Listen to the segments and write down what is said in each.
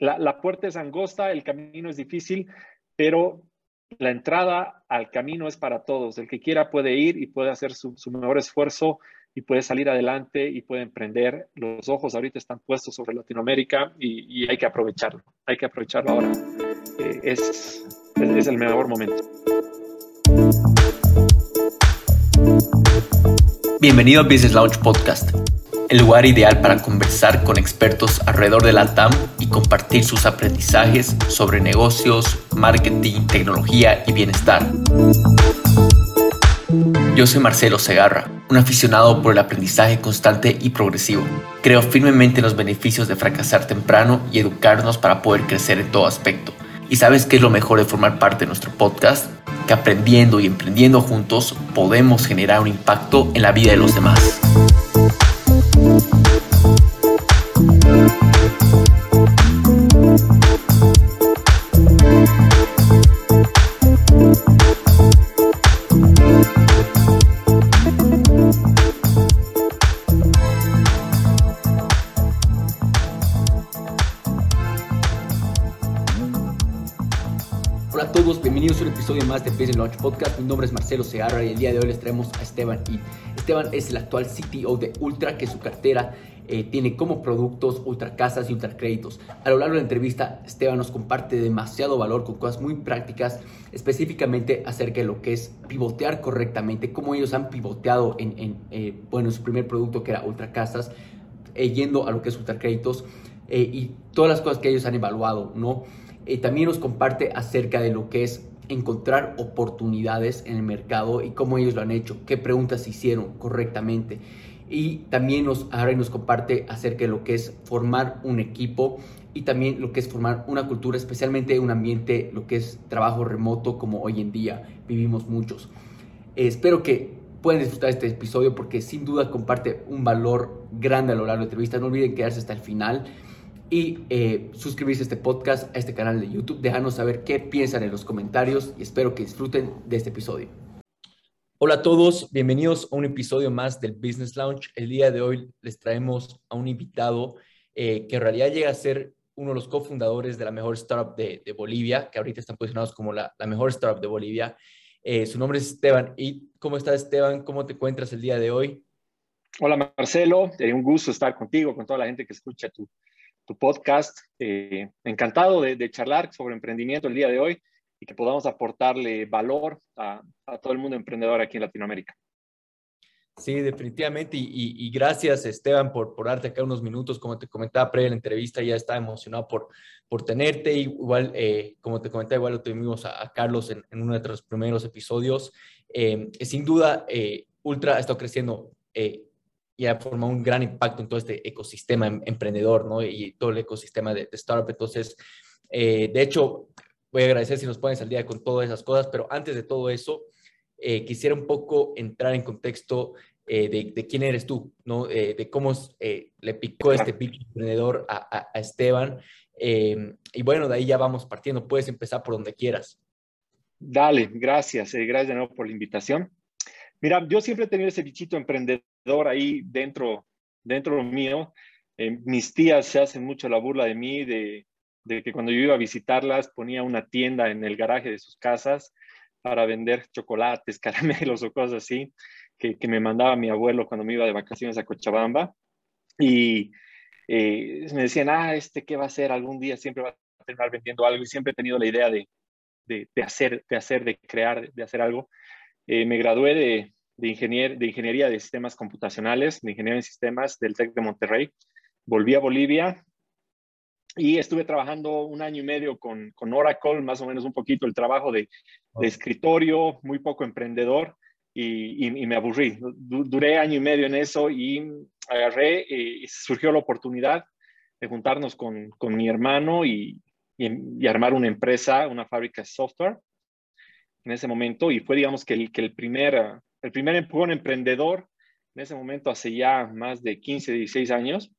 la, puerta es angosta, el camino es difícil, pero la entrada al camino es para todos. El que quiera puede ir y puede hacer su, mejor esfuerzo y puede salir adelante y puede emprender. Los ojos ahorita están puestos sobre Latinoamérica y, hay que aprovecharlo. Hay que aprovecharlo ahora. Eh, es, es el mejor momento. Bienvenido a Business Launch Podcast el lugar ideal para conversar con expertos alrededor de la TAM y compartir sus aprendizajes sobre negocios, marketing, tecnología y bienestar. Yo soy Marcelo Segarra, un aficionado por el aprendizaje constante y progresivo. Creo firmemente en los beneficios de fracasar temprano y educarnos para poder crecer en todo aspecto. ¿Y sabes qué es lo mejor de formar parte de nuestro podcast? Que aprendiendo y emprendiendo juntos podemos generar un impacto en la vida de los demás. thank you más de Business Launch Podcast. Mi nombre es Marcelo Segarra y el día de hoy les traemos a Esteban y Esteban es el actual CTO de Ultra, que su cartera eh, tiene como productos ultracasas y ultracréditos. A lo largo de la entrevista, Esteban nos comparte demasiado valor con cosas muy prácticas, específicamente acerca de lo que es pivotear correctamente, cómo ellos han pivoteado en, eh, bueno, su primer producto que era ultracasas, eh, yendo a lo que es ultracréditos y todas las cosas que ellos han evaluado, ¿no? también nos comparte acerca de lo que es encontrar oportunidades en el mercado y cómo ellos lo han hecho, qué preguntas hicieron correctamente. Y también nos, ahora nos comparte acerca de lo que es formar un equipo y también lo que es formar una cultura, especialmente un ambiente, lo que es trabajo remoto como hoy en día vivimos muchos. Eh, espero que puedan disfrutar este episodio porque sin duda comparte un valor grande a lo largo de la entrevista. No olviden quedarse hasta el final y eh, suscribirse a este podcast, a este canal de YouTube. Déjanos saber qué piensan en los comentarios y espero que disfruten de este episodio. Hola a todos, bienvenidos a un episodio más del Business Lounge. El día de hoy les traemos a un invitado eh, que en realidad llega a ser uno de los cofundadores de la mejor startup de, Bolivia, que ahorita están posicionados como la, mejor startup de Bolivia. Eh, su nombre es Esteban. ¿Y cómo estás, Esteban? ¿Cómo te encuentras el día de hoy? Hola, Marcelo. un gusto estar contigo, con toda la gente que escucha tu, tu podcast. Eh, encantado de, charlar sobre emprendimiento el día de hoy y que podamos aportarle valor a, todo el mundo emprendedor aquí en Latinoamérica. Sí, definitivamente. Y, gracias, Esteban, por, por darte acá unos minutos. Como te comentaba previa la entrevista, ya estaba emocionado por, por tenerte. Igual, eh, como te comentaba, igual lo tuvimos a, Carlos en, uno de nuestros primeros episodios. Eh, sin duda, Ultra ha estado creciendo y ha formado un gran impacto en todo este ecosistema em, emprendedor, ¿no? Y todo el ecosistema de, startup. Entonces, eh, de hecho, voy a agradecer si nos pones al día con todas esas cosas, pero antes de todo eso, eh, quisiera un poco entrar en contexto eh, de, quién eres tú, ¿no? de cómo le picó este pitch emprendedor a, a Esteban. y bueno, de ahí ya vamos partiendo. Puedes empezar por donde quieras. Dale, gracias. gracias de nuevo por la invitación. Mira, yo siempre he tenido ese bichito emprendedor ahí dentro, dentro mío. Eh, mis tías se hacen mucho la burla de mí, de, que cuando yo iba a visitarlas ponía una tienda en el garaje de sus casas para vender chocolates, caramelos o cosas así, que, me mandaba mi abuelo cuando me iba de vacaciones a Cochabamba. Y eh, me decían, ah, este, ¿qué va a hacer? Algún día siempre va a terminar vendiendo algo y siempre he tenido la idea de, de, hacer, de hacer, de crear, de hacer algo. Eh, me gradué de, de, de ingeniería de sistemas computacionales, de ingeniería en sistemas del TEC de Monterrey. Volví a Bolivia y estuve trabajando un año y medio con, con Oracle, más o menos un poquito el trabajo de, de escritorio, muy poco emprendedor y, y, me aburrí. duré año y medio en eso y agarré y surgió la oportunidad de juntarnos con, con mi hermano y, y, armar una empresa, una fábrica de software en ese momento y fue digamos que el, que el primer el primer empujón emprendedor en ese momento hace ya más de 15, 16 años.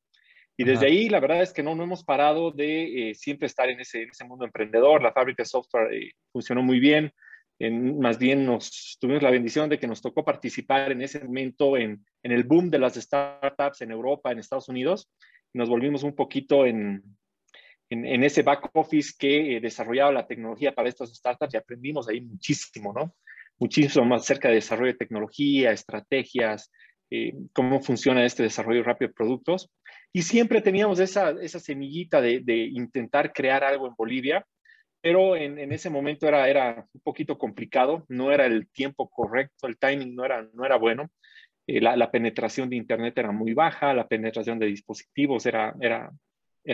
Y desde ahí, la verdad es que no, no hemos parado de eh, siempre estar en ese, ese, mundo emprendedor. La fábrica de software eh, funcionó muy bien. En, más bien nos tuvimos la bendición de que nos tocó participar en ese momento en, en el boom de las startups en Europa, en Estados Unidos. nos volvimos un poquito en, en, ese back office que desarrollaba la tecnología para estas startups y aprendimos ahí muchísimo, ¿no? Muchísimo más acerca de desarrollo de tecnología, estrategias, cómo funciona este desarrollo rápido de productos. Y siempre teníamos esa, semillita de, intentar crear algo en Bolivia, pero en, ese momento era, un poquito complicado, no era el tiempo correcto, el timing no era, no era bueno. Eh, la, penetración de Internet era muy baja, la penetración de dispositivos era,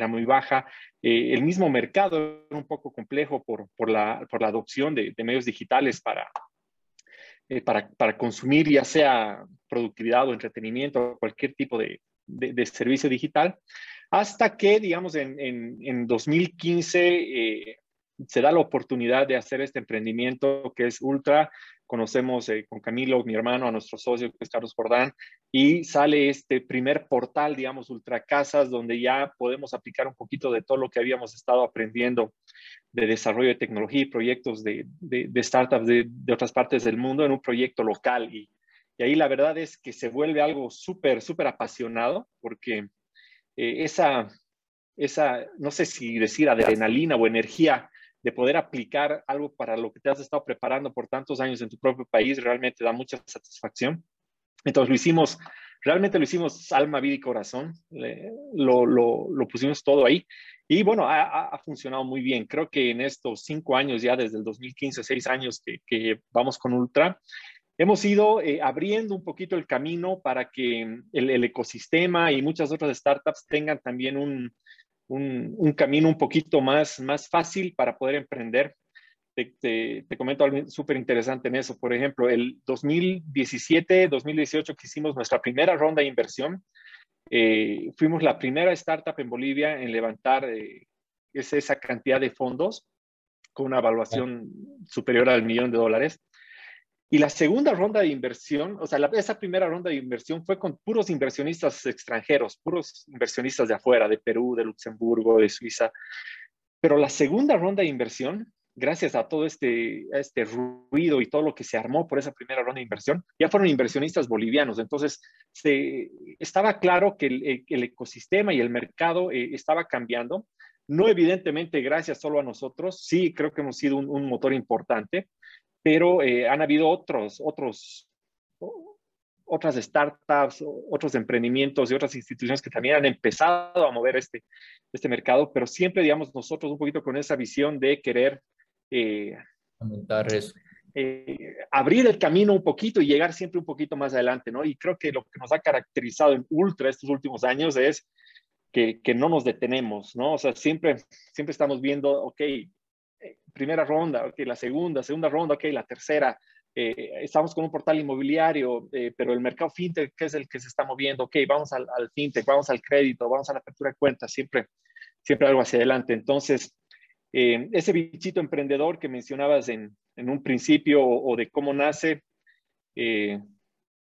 muy baja. Eh, el mismo mercado era un poco complejo por, la, adopción de medios digitales para, eh, para, consumir ya sea productividad o entretenimiento, cualquier tipo de, de, servicio digital, hasta que, digamos, en, en, 2015 eh, se da la oportunidad de hacer este emprendimiento que es Ultra. Conocemos eh, con Camilo, mi hermano, a nuestro socio, Carlos Jordán, y sale este primer portal, digamos, Ultra Casas, donde ya podemos aplicar un poquito de todo lo que habíamos estado aprendiendo de desarrollo de tecnología y proyectos de, de, de startups de, de, otras partes del mundo en un proyecto local. Y, y ahí la verdad es que se vuelve algo súper, súper apasionado, porque eh, esa, esa, no sé si decir adrenalina o energía de poder aplicar algo para lo que te has estado preparando por tantos años en tu propio país, realmente da mucha satisfacción. Entonces lo hicimos, realmente lo hicimos alma, vida y corazón, lo, lo, pusimos todo ahí. Y bueno, ha, funcionado muy bien. Creo que en estos cinco años, ya desde el 2015, seis años que, vamos con Ultra, hemos ido eh, abriendo un poquito el camino para que el, ecosistema y muchas otras startups tengan también un, un, camino un poquito más, más fácil para poder emprender. Te, te, te comento algo súper interesante en eso. Por ejemplo, el 2017, 2018 que hicimos nuestra primera ronda de inversión, eh, fuimos la primera startup en Bolivia en levantar eh, esa cantidad de fondos con una evaluación superior al millón de dólares. Y la segunda ronda de inversión, o sea, la, esa primera ronda de inversión fue con puros inversionistas extranjeros, puros inversionistas de afuera, de Perú, de Luxemburgo, de Suiza. Pero la segunda ronda de inversión, gracias a todo este, este ruido y todo lo que se armó por esa primera ronda de inversión, ya fueron inversionistas bolivianos. Entonces, se, estaba claro que el, el, ecosistema y el mercado eh, estaba cambiando. No evidentemente gracias solo a nosotros, sí creo que hemos sido un, un motor importante, pero eh, han habido otros, otros, otras startups, otros emprendimientos y otras instituciones que también han empezado a mover este, este mercado, pero siempre, digamos, nosotros un poquito con esa visión de querer eh, aumentar eso. Eh, abrir el camino un poquito y llegar siempre un poquito más adelante, ¿no? Y creo que lo que nos ha caracterizado en Ultra estos últimos años es que, que no nos detenemos, ¿no? O sea, siempre, siempre estamos viendo, ok, primera ronda, okay, la segunda, segunda ronda, ok, la tercera. Eh, estamos con un portal inmobiliario, eh, pero el mercado fintech, que es el que se está moviendo, ok, vamos al, al, fintech, vamos al crédito, vamos a la apertura de cuentas, siempre, siempre algo hacia adelante. Entonces, eh, ese bichito emprendedor que mencionabas en, en un principio o, o, de cómo nace, eh,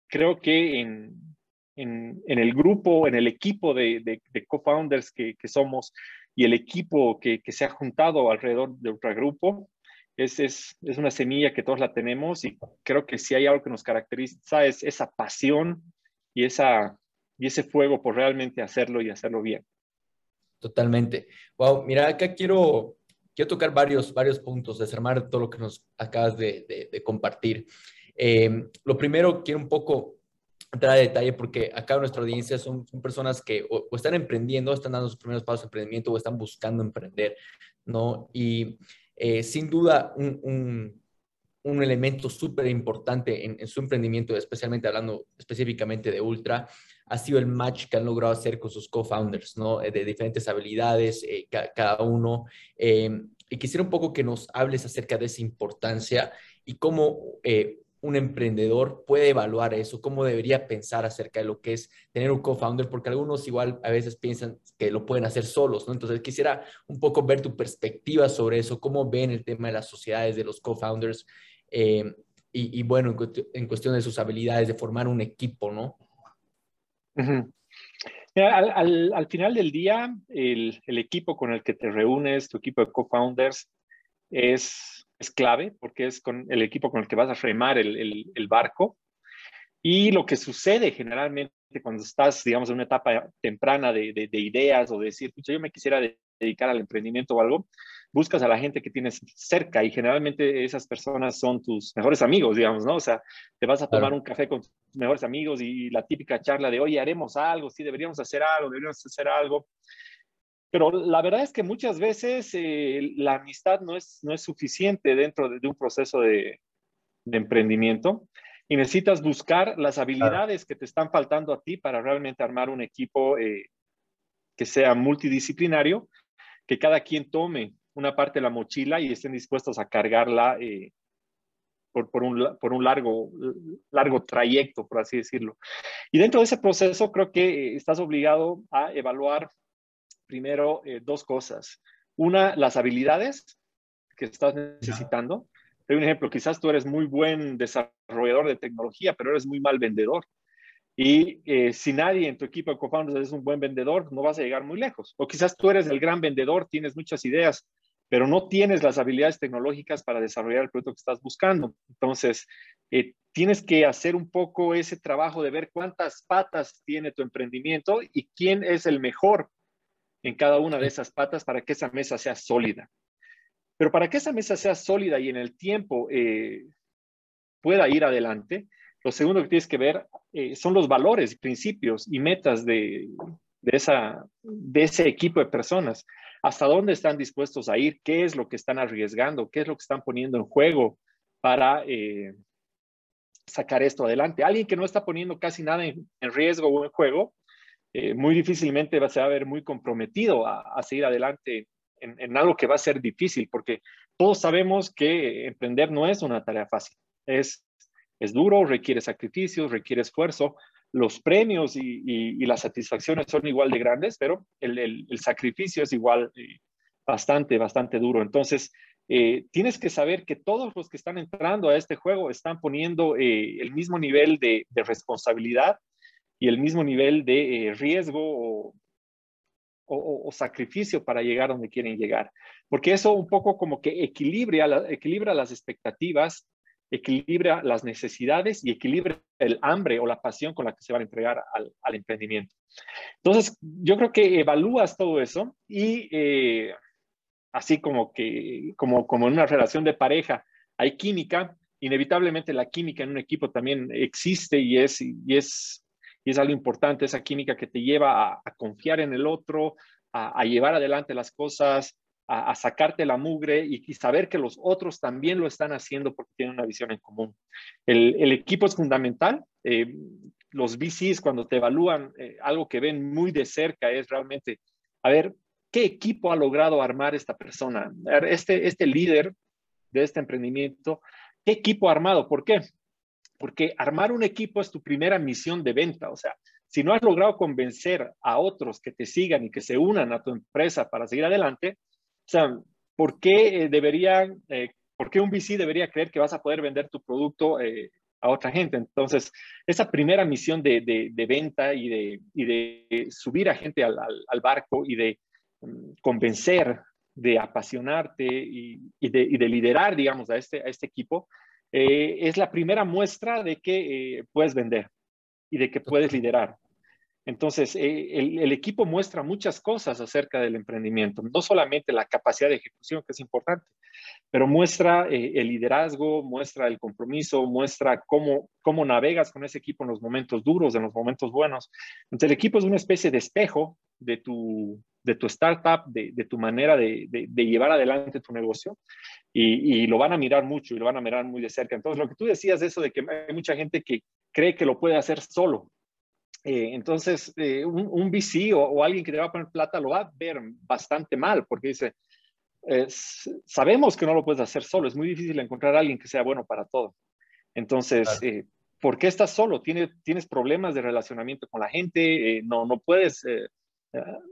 creo que en, en, en, el grupo, en el equipo de, de, de co-founders que, que somos, y el equipo que, que se ha juntado alrededor de Ultragrupo es, es, es, una semilla que todos la tenemos y creo que si hay algo que nos caracteriza es esa pasión y, esa, y ese fuego por realmente hacerlo y hacerlo bien. Totalmente. Wow, mira, acá quiero, quiero tocar varios, varios puntos, desarmar todo lo que nos acabas de, de, de compartir. Eh, lo primero, quiero un poco entrar a detalle porque acá nuestra audiencia son, son personas que o, o, están emprendiendo, están dando sus primeros pasos de emprendimiento o están buscando emprender, ¿no? Y eh, sin duda un, un, un elemento súper importante en, en, su emprendimiento, especialmente hablando específicamente de Ultra, ha sido el match que han logrado hacer con sus co-founders, ¿no? De diferentes habilidades, eh, ca cada uno. Eh, y quisiera un poco que nos hables acerca de esa importancia y cómo eh, un emprendedor puede evaluar eso, cómo debería pensar acerca de lo que es tener un co-founder, porque algunos igual a veces piensan que lo pueden hacer solos, ¿no? Entonces quisiera un poco ver tu perspectiva sobre eso, cómo ven el tema de las sociedades, de los co-founders, eh, y, bueno, en, cuestión de sus habilidades de formar un equipo, ¿no? Al, final del día, el, el equipo con el que te reúnes, tu equipo de co-founders, es es clave porque es con el equipo con el que vas a remar el, el, el barco. Y lo que sucede generalmente cuando estás, digamos, en una etapa temprana de, de, de ideas o de decir, yo me quisiera dedicar al emprendimiento o algo, buscas a la gente que tienes cerca y generalmente esas personas son tus mejores amigos, digamos, ¿no? O sea, te vas a tomar un café con tus mejores amigos y la típica charla de, oye, haremos algo, sí, deberíamos hacer algo, deberíamos hacer algo. Pero la verdad es que muchas veces eh, la amistad no es, no es suficiente dentro de, un proceso de, de, emprendimiento y necesitas buscar las habilidades que te están faltando a ti para realmente armar un equipo eh, que sea multidisciplinario, que cada quien tome una parte de la mochila y estén dispuestos a cargarla eh, por, por, un, por un largo, largo trayecto, por así decirlo. Y dentro de ese proceso creo que estás obligado a evaluar primero eh, dos cosas. Una, las habilidades que estás necesitando. Hay un ejemplo, quizás tú eres muy buen desarrollador de tecnología, pero eres muy mal vendedor. Y eh, si nadie en tu equipo de co-founders es un buen vendedor, no vas a llegar muy lejos. O quizás tú eres el gran vendedor, tienes muchas ideas, pero no tienes las habilidades tecnológicas para desarrollar el producto que estás buscando. Entonces, eh, tienes que hacer un poco ese trabajo de ver cuántas patas tiene tu emprendimiento y quién es el mejor en cada una de esas patas para que esa mesa sea sólida. Pero para que esa mesa sea sólida y en el tiempo eh, pueda ir adelante, lo segundo que tienes que ver eh, son los valores, principios y metas de, esa, de ese equipo de personas. ¿Hasta dónde están dispuestos a ir? ¿Qué es lo que están arriesgando? ¿Qué es lo que están poniendo en juego para eh, sacar esto adelante? Alguien que no está poniendo casi nada en riesgo o en juego, eh, muy difícilmente va, a ver muy comprometido a, seguir adelante en, algo que va a ser difícil, porque todos sabemos que emprender no es una tarea fácil. Es, es duro, requiere sacrificios, requiere esfuerzo. Los premios y, las satisfacciones son igual de grandes, pero el, sacrificio es igual eh, bastante, bastante duro. Entonces, eh, tienes que saber que todos los que están entrando a este juego están poniendo el mismo nivel de, de responsabilidad y el mismo nivel de eh, riesgo o, sacrificio para llegar donde quieren llegar. Porque eso un poco como que equilibra, equilibra las expectativas, equilibra las necesidades y equilibra el hambre o la pasión con la que se van a entregar al, emprendimiento. Entonces, yo creo que evalúas todo eso y eh, así como que, como, como en una relación de pareja, hay química, inevitablemente la química en un equipo también existe y es, y es y es algo importante, esa química que te lleva a, confiar en el otro, a, llevar adelante las cosas, a, sacarte la mugre y, saber que los otros también lo están haciendo porque tienen una visión en común. El, equipo es fundamental. Eh, los VCs cuando te evalúan, eh, algo que ven muy de cerca es realmente, a ver, ¿qué equipo ha logrado armar esta persona? Este, este líder de este emprendimiento, ¿qué equipo ha armado? ¿Por qué? Porque armar un equipo es tu primera misión de venta. O sea, si no has logrado convencer a otros que te sigan y que se unan a tu empresa para seguir adelante, o sea, ¿por qué eh, deberían, eh, por qué un VC debería creer que vas a poder vender tu producto eh, a otra gente? Entonces, esa primera misión de, venta y de, de, subir a gente al, barco y de mm, convencer, de apasionarte y, de, liderar, digamos, a este, a este equipo, eh, es la primera muestra de que eh, puedes vender y de que puedes liderar. Entonces, eh, el, equipo muestra muchas cosas acerca del emprendimiento, no solamente la capacidad de ejecución, que es importante, pero muestra el liderazgo, muestra el compromiso, muestra cómo, cómo navegas con ese equipo en los momentos duros, en los momentos buenos. Entonces, el equipo es una especie de espejo de tu, de tu startup, de, tu manera de, llevar adelante tu negocio y, lo van a mirar mucho y lo van a mirar muy de cerca. Entonces, lo que tú decías, eso de que hay mucha gente que cree que lo puede hacer solo. Eh, entonces, eh, un, VC o, alguien que te va a poner plata lo va a ver bastante mal porque dice, sabemos que no lo puedes hacer solo, es muy difícil encontrar a alguien que sea bueno para todo. Entonces, eh, ¿por qué estás solo? ¿Tienes, tienes problemas de relacionamiento con la gente, no, no puedes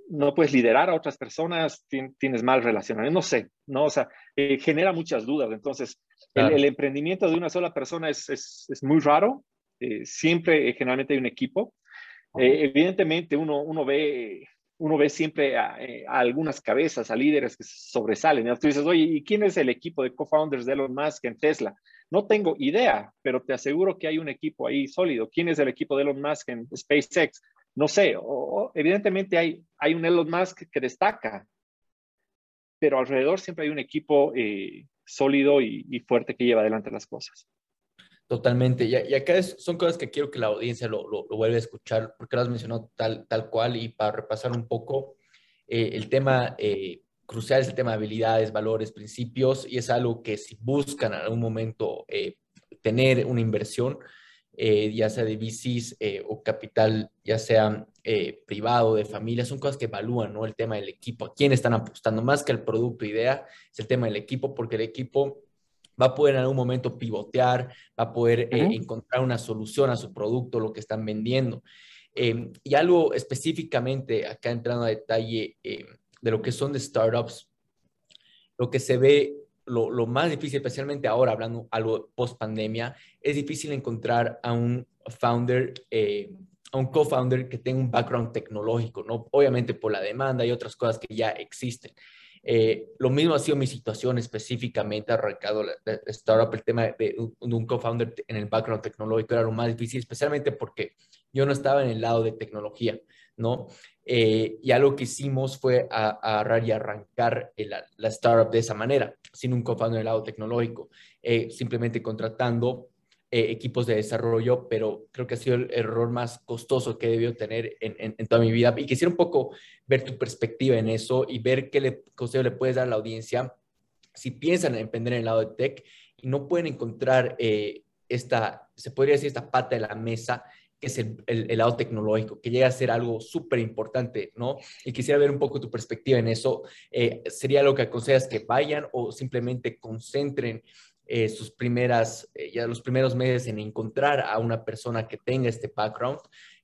no puedes liderar a otras personas, tienes mal relacionamiento, no sé, ¿no? O sea, eh, genera muchas dudas. Entonces, el, emprendimiento de una sola persona es, es, muy raro. Eh, siempre, eh, generalmente hay un equipo. Evidentemente, uno, uno, ve, uno ve siempre a, algunas cabezas, a líderes que sobresalen. Tú dices, oye, ¿y quién es el equipo de co-founders de Elon Musk en Tesla? No tengo idea, pero te aseguro que hay un equipo ahí sólido. ¿Quién es el equipo de Elon Musk en SpaceX? no sé, o, evidentemente hay, hay un Elon Musk que destaca, pero alrededor siempre hay un equipo eh, sólido y, fuerte que lleva adelante las cosas. Totalmente. Y, acá son cosas que quiero que la audiencia lo, lo, vuelva a escuchar, porque lo has mencionado tal, tal cual. Y para repasar un poco, eh, el tema eh, crucial es el tema de habilidades, valores, principios, y es algo que si buscan en algún momento tener una inversión, eh, ya sea de VCs eh, o capital, ya sea eh, privado, de familia, son cosas que evalúan, ¿no? El tema del equipo, a quién están apostando, más que el producto idea, es el tema del equipo, porque el equipo va a poder en algún momento pivotear, va a poder encontrar una solución a su producto, lo que están vendiendo. Em, y algo específicamente, acá entrando a detalle de lo que son de startups, lo que se ve lo, más difícil, especialmente ahora hablando algo post pandemia, es difícil encontrar a un founder, eh, a un co-founder que tenga un background tecnológico, ¿no? Obviamente por la demanda y otras cosas que ya existen. Eh, lo mismo ha sido mi situación específicamente arrancado la, la startup, el tema de, un co-founder en el background tecnológico era lo más difícil, especialmente porque yo no estaba en el lado de tecnología, ¿no? Eh, y algo que hicimos fue agarrar y arrancar la, startup de esa manera, sin un co-founder en el lado tecnológico, eh, simplemente contratando eh, equipos de desarrollo, pero creo que ha sido el error más costoso que he debido tener en, toda mi vida. Y quisiera un poco ver tu perspectiva en eso y ver qué le, consejo le puedes dar a la audiencia si piensan en emprender en el lado de tech y no pueden encontrar esta, se podría decir, esta pata de la mesa que es el, lado tecnológico, que llega a ser algo súper importante, ¿no? Y quisiera ver un poco tu perspectiva en eso. Eh, ¿Sería lo que aconsejas que vayan o simplemente concentren eh, sus primeras, eh, ya los primeros meses en encontrar a una persona que tenga este background?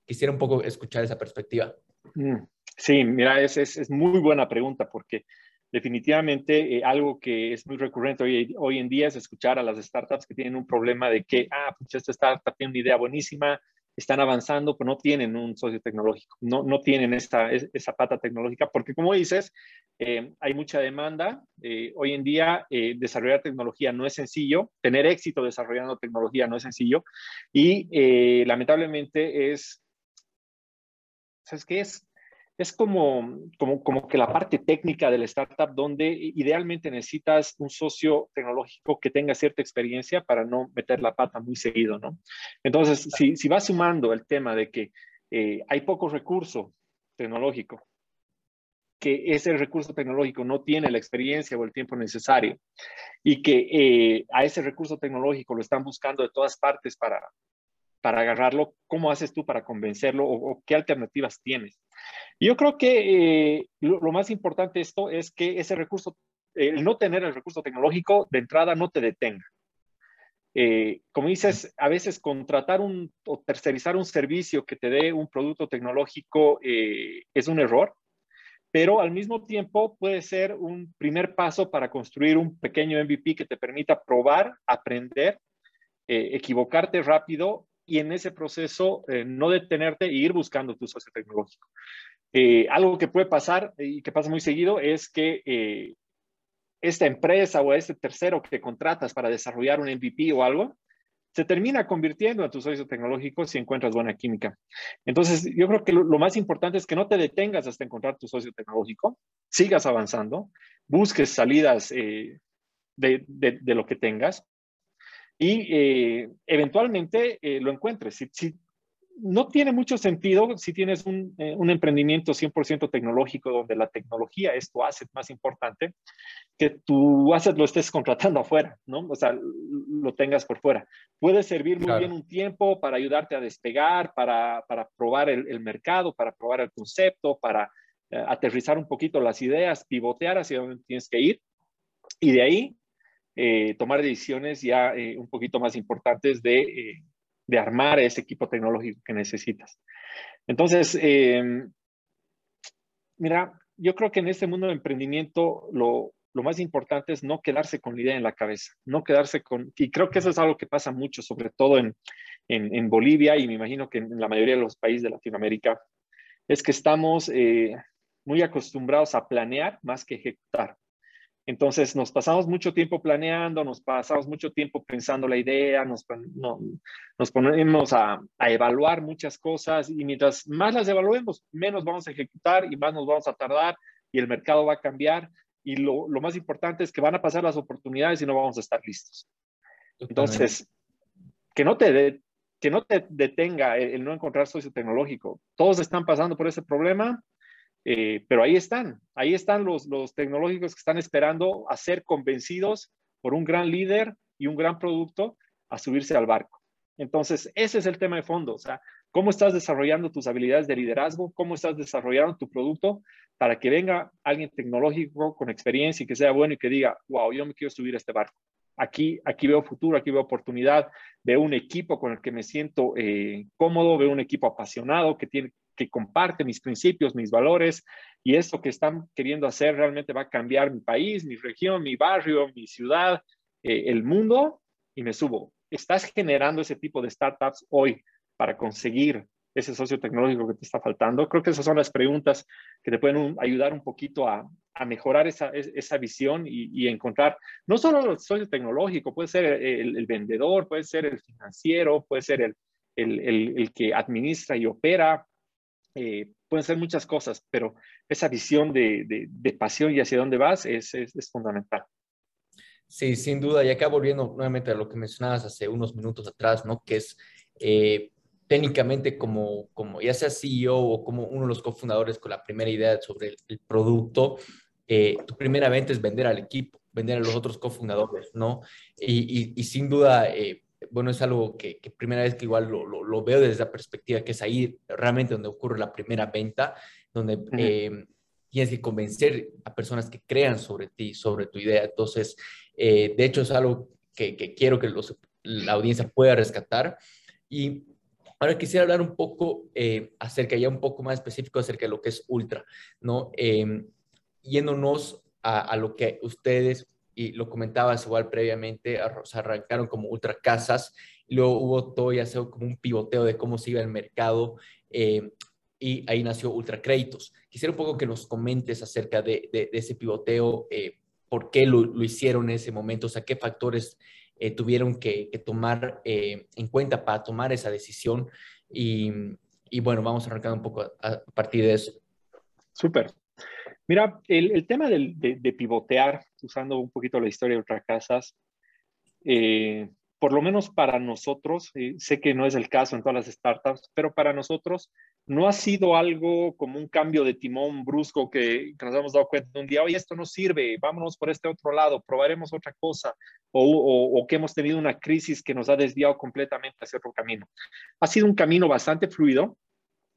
Quisiera un poco escuchar esa perspectiva. Mm, sí, mira, es, es, es muy buena pregunta porque definitivamente algo que es muy recurrente hoy, hoy, en día es escuchar a las startups que tienen un problema de que, ah, pues esta startup tiene una idea buenísima, están avanzando, pero no tienen un socio tecnológico, no, no tienen esta, esa pata tecnológica, porque como dices, eh, hay mucha demanda. Eh, hoy en día, eh, desarrollar tecnología no es sencillo, tener éxito desarrollando tecnología no es sencillo, y lamentablemente es, ¿sabes qué es? Es como, como, como que la parte técnica del startup donde idealmente necesitas un socio tecnológico que tenga cierta experiencia para no meter la pata muy seguido, ¿no? Entonces, si, si vas sumando el tema de que eh, hay poco recurso tecnológico, que ese recurso tecnológico no tiene la experiencia o el tiempo necesario y que eh, a ese recurso tecnológico lo están buscando de todas partes para, para agarrarlo, ¿cómo haces tú para convencerlo o qué alternativas tienes? Yo creo que eh, lo, más importante de esto es que ese recurso, el no tener el recurso tecnológico de entrada no te detenga. Eh, como dices, a veces contratar un, o tercerizar un servicio que te dé un producto tecnológico eh, es un error, pero al mismo tiempo puede ser un primer paso para construir un pequeño MVP que te permita probar, aprender, equivocarte rápido y en ese proceso no detenerte e ir buscando tu socio tecnológico. Eh, algo que puede pasar y que pasa muy seguido es que eh, esta empresa o este tercero que contratas para desarrollar un MVP o algo, se termina convirtiendo en tu socio tecnológico si encuentras buena química. Entonces, yo creo que lo, más importante es que no te detengas hasta encontrar tu socio tecnológico, sigas avanzando, busques salidas eh, de, lo que tengas y eventualmente lo encuentres. Si, si, no tiene mucho sentido si tienes un, eh, un emprendimiento 100% tecnológico donde la tecnología es tu asset más importante, que tu asset lo estés contratando afuera, ¿no? O sea, lo tengas por fuera. Puede servir muy bien un tiempo para ayudarte a despegar, para, para probar el, el, mercado, para probar el concepto, para eh, aterrizar un poquito las ideas, pivotear hacia donde tienes que ir y de ahí eh, tomar decisiones ya un poquito más importantes de de armar ese equipo tecnológico que necesitas. Entonces, em, mira, yo creo que en este mundo de emprendimiento lo, más importante es no quedarse con la idea en la cabeza, no quedarse con, y creo que eso es algo que pasa mucho, sobre todo en, en, Bolivia y me imagino que en la mayoría de los países de Latinoamérica, es que estamos eh, muy acostumbrados a planear más que ejecutar. Entonces nos pasamos mucho tiempo planeando, nos pasamos mucho tiempo pensando la idea, nos, nos ponemos a, evaluar muchas cosas y mientras más las evaluemos, menos vamos a ejecutar y más nos vamos a tardar y el mercado va a cambiar y lo, lo, más importante es que van a pasar las oportunidades y no vamos a estar listos. Entonces, que no te, que no te detenga el, no encontrar socio tecnológico. Todos están pasando por ese problema, eh, pero ahí están, ahí están los, tecnológicos que están esperando a ser convencidos por un gran líder y un gran producto a subirse al barco. Entonces, ese es el tema de fondo, o sea, cómo estás desarrollando tus habilidades de liderazgo, cómo estás desarrollando tu producto para que venga alguien tecnológico con experiencia y que sea bueno y que diga, wow, yo me quiero subir a este barco aquí, aquí veo futuro, aquí veo oportunidad, veo un equipo con el que me siento eh, cómodo, veo un equipo apasionado que, tiene, que comparte mis principios, mis valores, y esto que están queriendo hacer realmente va a cambiar mi país, mi región, mi barrio, mi ciudad, eh, el mundo, y me subo. Estás generando ese tipo de startups hoy para conseguir ese socio tecnológico que te está faltando? Creo que esas son las preguntas que te pueden ayudar un poquito a, a mejorar esa, esa visión y, y, encontrar no solo el socio tecnológico, puede ser el, el vendedor, puede ser el financiero, puede ser el, el, el que administra y opera, eh, pueden ser muchas cosas, pero esa visión de, de, de pasión y hacia dónde vas es, es, es, fundamental. Sí, sin duda. Y acá volviendo nuevamente a lo que mencionabas hace unos minutos atrás, ¿no? Que es eh, técnicamente como, como ya sea CEO o como uno de los cofundadores con la primera idea sobre el, producto, eh, tu primera venta es vender al equipo, vender a los otros cofundadores, ¿no? Y, y, sin duda, eh, bueno, es algo que, que, primera vez que igual lo, lo, lo, veo desde la perspectiva que es ahí realmente donde ocurre la primera venta, donde uh -huh. eh, tienes que convencer a personas que crean sobre ti, sobre tu idea. Entonces, eh, de hecho, es algo que, que quiero que los, la audiencia pueda rescatar. Y Ahora quisiera hablar un poco eh, acerca, ya un poco más específico acerca de lo que es Ultra, ¿no? Eh, yéndonos a, a, lo que ustedes, y lo comentabas igual previamente, se arrancaron como Ultra Casas, y luego hubo todo ya sea como un pivoteo de cómo se iba el mercado, eh, y ahí nació Ultra Créditos. Quisiera un poco que nos comentes acerca de, de, de ese pivoteo, eh, por qué lo, lo, hicieron en ese momento, o sea, qué factores eh, tuvieron que, que tomar eh, en cuenta para tomar esa decisión. Y, y, bueno, vamos a arrancar un poco a, a partir de eso. Súper. Mira, el, tema de, pivotear, usando un poquito la historia de Ultracasas, eh, por lo menos para nosotros, eh, sé que no es el caso en todas las startups, pero para nosotros no ha sido algo como un cambio de timón brusco que, nos hemos dado cuenta un día, oye, esto no sirve, vámonos por este otro lado, probaremos otra cosa, o, o que hemos tenido una crisis que nos ha desviado completamente hacia otro camino. Ha sido un camino bastante fluido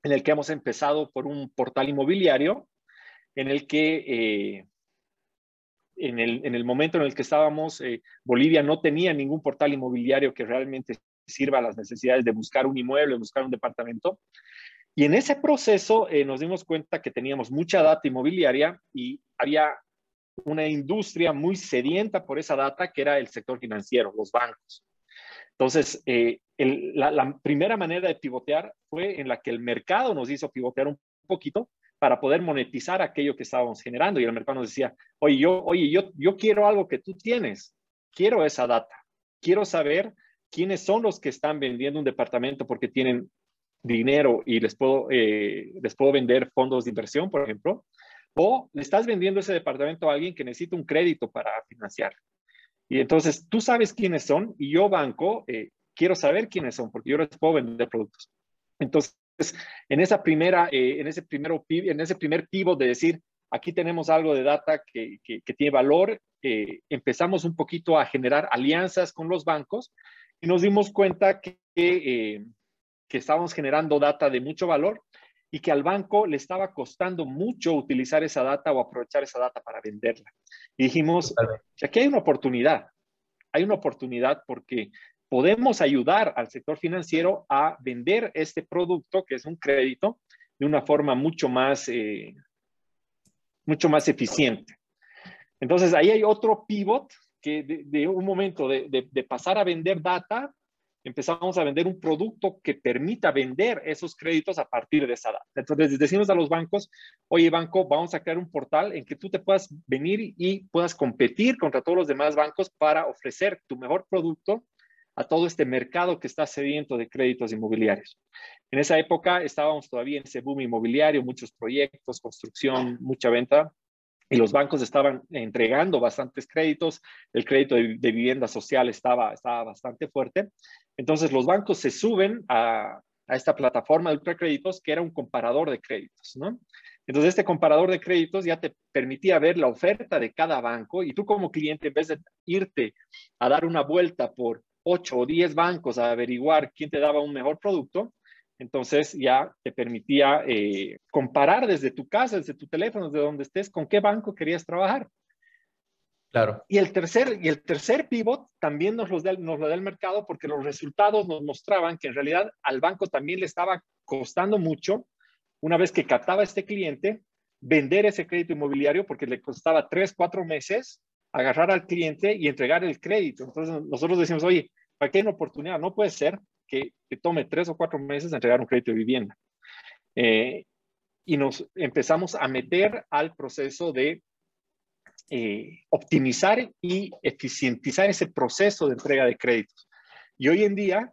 en el que hemos empezado por un portal inmobiliario, en el que eh, en el, en el, momento en el que estábamos, eh, Bolivia no tenía ningún portal inmobiliario que realmente sirva a las necesidades de buscar un inmueble, buscar un departamento. Y en ese proceso eh, nos dimos cuenta que teníamos mucha data inmobiliaria y había una industria muy sedienta por esa data que era el sector financiero, los bancos. Entonces, eh, el, la, la primera manera de pivotear fue en la que el mercado nos hizo pivotear un poquito para poder monetizar aquello que estábamos generando. Y el mercado nos decía, oye, yo, oye, yo, yo quiero algo que tú tienes, quiero esa data, quiero saber quiénes son los que están vendiendo un departamento porque tienen dinero y les puedo, eh, les puedo vender fondos de inversión, por ejemplo, o le estás vendiendo ese departamento a alguien que necesita un crédito para financiar. Y entonces tú sabes quiénes son y yo, banco, eh, quiero saber quiénes son porque yo les puedo vender productos. Entonces, en esa primera, eh, en ese primero, en ese primer pivot de decir, aquí tenemos algo de data que, que, que tiene valor, eh, empezamos un poquito a generar alianzas con los bancos y nos dimos cuenta que, eh, que estábamos generando data de mucho valor y que al banco le estaba costando mucho utilizar esa data o aprovechar esa data para venderla. Y dijimos, aquí hay una oportunidad, hay una oportunidad porque podemos ayudar al sector financiero a vender este producto, que es un crédito, de una forma mucho más, eh, mucho más eficiente. Entonces, ahí hay otro pivot que de, de un momento de, de, de, pasar a vender data, empezamos a vender un producto que permita vender esos créditos a partir de esa data. Entonces, decimos a los bancos, oye, banco, vamos a crear un portal en que tú te puedas venir y puedas competir contra todos los demás bancos para ofrecer tu mejor producto a todo este mercado que está sediento de créditos inmobiliarios. En esa época estábamos todavía en ese boom inmobiliario, muchos proyectos, construcción, mucha venta. y los bancos estaban entregando bastantes créditos, el crédito de, vivienda social estaba, estaba bastante fuerte. Entonces los bancos se suben a, a esta plataforma de ultracréditos que era un comparador de créditos, ¿no? Entonces, este comparador de créditos ya te permitía ver la oferta de cada banco y tú como cliente, en vez de irte a dar una vuelta por 8 o 10 bancos a averiguar quién te daba un mejor producto, entonces ya te permitía eh, comparar desde tu casa, desde tu teléfono, desde donde estés, con qué banco querías trabajar. Claro. Y el tercer, y el tercer pivot también nos, los nos lo da el mercado porque los resultados nos mostraban que en realidad al banco también le estaba costando mucho una vez que captaba este cliente, vender ese crédito inmobiliario porque le costaba tres, cuatro meses agarrar al cliente y entregar el crédito. Entonces nosotros decimos, oye, aquí hay una oportunidad, no puede ser que, tome tres o cuatro meses entregar un crédito de vivienda. Eh, y nos empezamos a meter al proceso de eh, optimizar y eficientizar ese proceso de entrega de créditos. Y hoy en día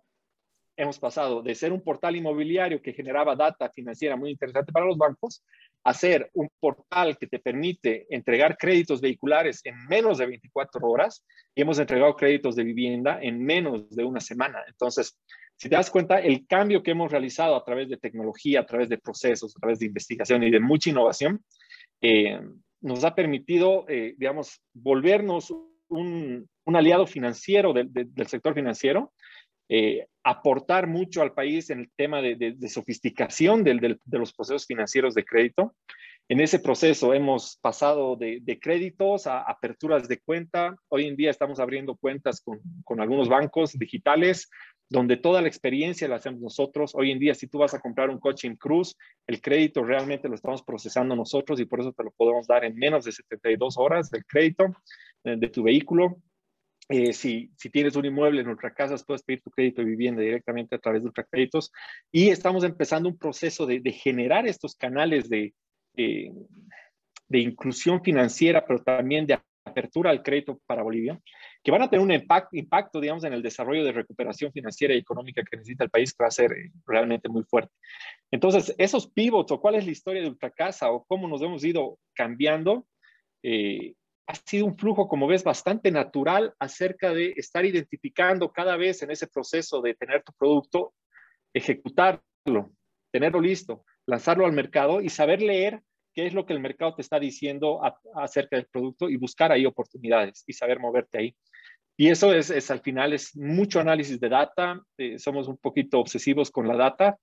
hemos pasado de ser un portal inmobiliario que generaba data financiera muy interesante para los bancos a ser un portal que te permite entregar créditos vehiculares en menos de 24 horas y hemos entregado créditos de vivienda en menos de una semana. Entonces, si te das cuenta, el cambio que hemos realizado a través de tecnología, a través de procesos, a través de investigación y de mucha innovación, eh, nos ha permitido, eh, digamos, volvernos un, aliado financiero del sector financiero eh, aportar mucho al país en el tema de, sofisticación de los procesos financieros de crédito. En ese proceso hemos pasado de, créditos a aperturas de cuenta. Hoy en día estamos abriendo cuentas con, con, algunos bancos digitales donde toda la experiencia la hacemos nosotros. Hoy en día, si tú vas a comprar un coche en Cruz, el crédito realmente lo estamos procesando nosotros y por eso te lo podemos dar en menos de 72 horas del crédito eh, de tu vehículo. Eh, si, si, tienes un inmueble en ultracasas, puedes pedir tu crédito de vivienda directamente a través de ultracréditos. Y estamos empezando un proceso de, generar estos canales de, de, inclusión financiera, pero también de apertura al crédito para Bolivia, que van a tener un impacto, impacto, digamos, en el desarrollo de recuperación financiera y económica que necesita el país, que va a ser eh, realmente muy fuerte. Entonces, esos pivots o cuál es la historia de Ultracasa o cómo nos hemos ido cambiando, eh, ha sido un flujo, como ves, bastante natural acerca de estar identificando cada vez en ese proceso de tener tu producto, ejecutarlo, tenerlo listo, lanzarlo al mercado y saber leer qué es lo que el mercado te está diciendo acerca del producto y buscar ahí oportunidades y saber moverte ahí. Y eso es, es al final, es mucho análisis de data, eh, somos un poquito obsesivos con la data,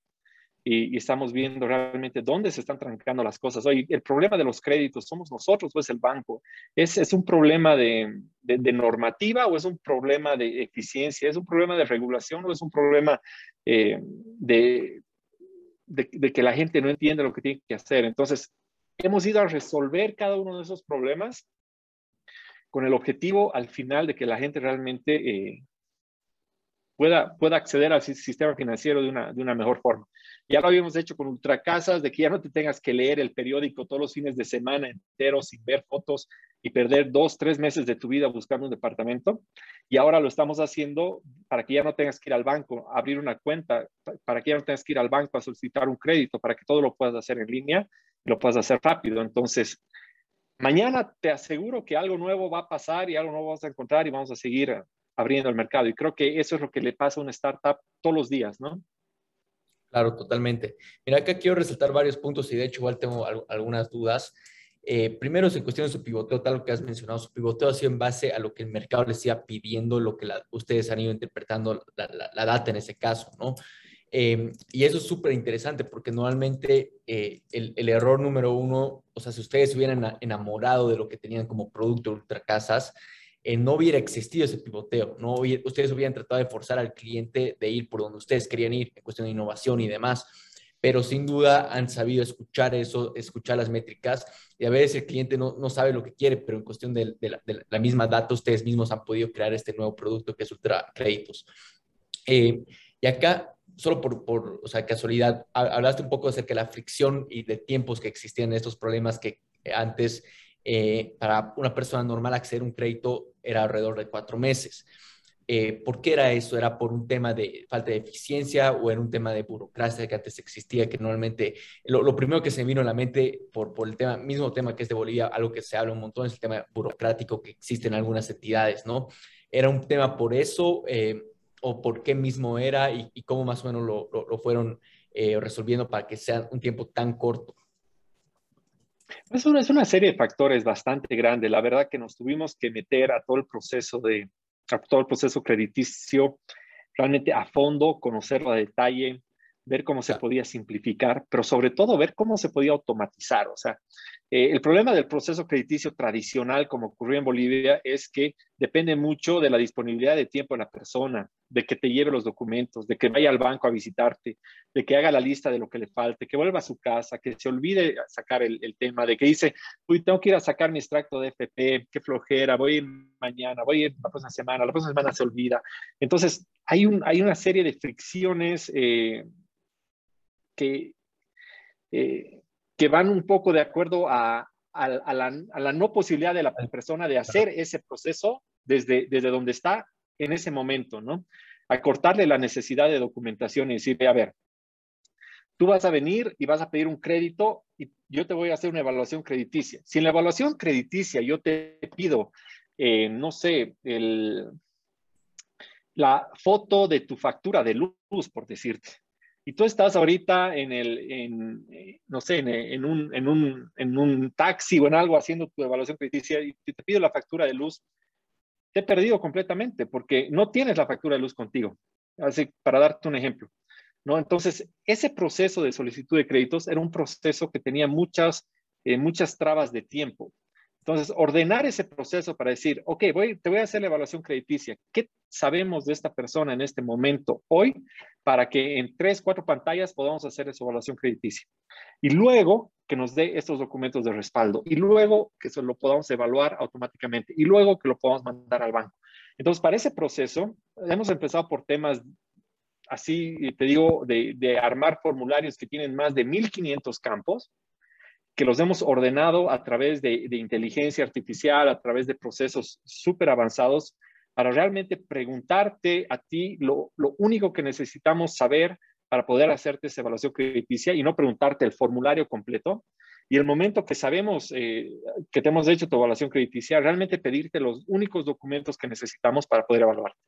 y, estamos viendo realmente dónde se están trancando las cosas. Hoy, el problema de los créditos somos nosotros o es el banco. ¿Es, es un problema de, de, normativa o es un problema de eficiencia? ¿Es un problema de regulación o es un problema eh, de, de, que la gente no entiende lo que tiene que hacer? Entonces, hemos ido a resolver cada uno de esos problemas con el objetivo al final de que la gente realmente eh, pueda, pueda acceder al sistema financiero de una, de una mejor forma. Ya lo habíamos hecho con Ultracasas, de que ya no te tengas que leer el periódico todos los fines de semana enteros sin ver fotos y perder dos, tres meses de tu vida buscando un departamento. Y ahora lo estamos haciendo para que ya no tengas que ir al banco abrir una cuenta, para que ya no tengas que ir al banco a solicitar un crédito, para que todo lo puedas hacer en línea y lo puedas hacer rápido. Entonces, mañana te aseguro que algo nuevo va a pasar y algo nuevo vas a encontrar y vamos a seguir abriendo el mercado. Y creo que eso es lo que le pasa a una startup todos los días, ¿no? Claro, totalmente. Mira, acá quiero resaltar varios puntos y de hecho igual tengo algunas dudas. Eh, primero, en cuestión de su pivoteo, tal que has mencionado, su pivoteo ha sido en base a lo que el mercado les iba pidiendo, lo que ustedes han ido interpretando la, data en ese caso, ¿no? Eh, y eso es súper interesante porque normalmente eh, el, el, error número uno, o sea, si ustedes se hubieran enamorado de lo que tenían como producto Ultracasas, eh, no hubiera existido ese pivoteo, no ustedes hubieran tratado de forzar al cliente de ir por donde ustedes querían ir en cuestión de innovación y demás, pero sin duda han sabido escuchar eso, escuchar las métricas y a veces el cliente no, no sabe lo que quiere, pero en cuestión de, la, misma data ustedes mismos han podido crear este nuevo producto que es Ultra Créditos. Eh, y acá, solo por, por o sea, casualidad, hablaste un poco acerca de la fricción y de tiempos que existían estos problemas que antes eh, para una persona normal acceder a un crédito era alrededor de cuatro meses. Eh, ¿Por qué era eso? ¿Era por un tema de falta de eficiencia o era un tema de burocracia que antes existía, que normalmente lo, primero que se vino a la mente por, el tema, mismo tema que es de Bolivia, algo que se habla un montón es el tema burocrático que existe en algunas entidades, ¿no? ¿Era un tema por eso eh, o por qué mismo era y, cómo más o menos lo, lo, fueron eh, resolviendo para que sea un tiempo tan corto? Es una, es una serie de factores bastante grande. La verdad que nos tuvimos que meter a todo el proceso de, todo el proceso crediticio realmente a fondo, conocerlo a detalle, ver cómo se podía simplificar, pero sobre todo ver cómo se podía automatizar. O sea, eh, el problema del proceso crediticio tradicional, como ocurrió en Bolivia, es que depende mucho de la disponibilidad de tiempo de la persona, de que te lleve los documentos, de que vaya al banco a visitarte, de que haga la lista de lo que le falte, que vuelva a su casa, que se olvide sacar el, tema, de que dice, uy, tengo que ir a sacar mi extracto de FP, qué flojera, voy a ir mañana, voy a ir la próxima semana, la próxima semana se olvida. Entonces, hay, un, hay una serie de fricciones eh, que... Eh, que van un poco de acuerdo a, la, no posibilidad de la persona de hacer ese proceso desde, desde donde está en ese momento, ¿no? A cortarle la necesidad de documentación y decirle, a ver, tú vas a venir y vas a pedir un crédito y yo te voy a hacer una evaluación crediticia. Si en la evaluación crediticia yo te pido, eh, no sé, la foto de tu factura de luz, por decirte, y tú estás ahorita en el, en, eh, no sé, en, un, en, un, en un taxi o en algo haciendo tu evaluación crediticia y te pido la factura de luz, te he perdido completamente porque no tienes la factura de luz contigo. Así, para darte un ejemplo. ¿no? Entonces, ese proceso de solicitud de créditos era un proceso que tenía muchas, eh, muchas trabas de tiempo. Entonces, ordenar ese proceso para decir, ok, voy, te voy a hacer la evaluación crediticia. ¿Qué sabemos de esta persona en este momento, hoy, para que en tres, cuatro pantallas podamos hacer esa evaluación crediticia? Y luego que nos dé estos documentos de respaldo. Y luego que se lo podamos evaluar automáticamente. Y luego que lo podamos mandar al banco. Entonces, para ese proceso, hemos empezado por temas así, te digo, de, de armar formularios que tienen más de 1.500 campos que los hemos ordenado a través de, inteligencia artificial, a través de procesos súper avanzados, para realmente preguntarte a ti lo, único que necesitamos saber para poder hacerte esa evaluación crediticia y no preguntarte el formulario completo. Y el momento que sabemos eh, que te hemos hecho tu evaluación crediticia, realmente pedirte los únicos documentos que necesitamos para poder evaluarte.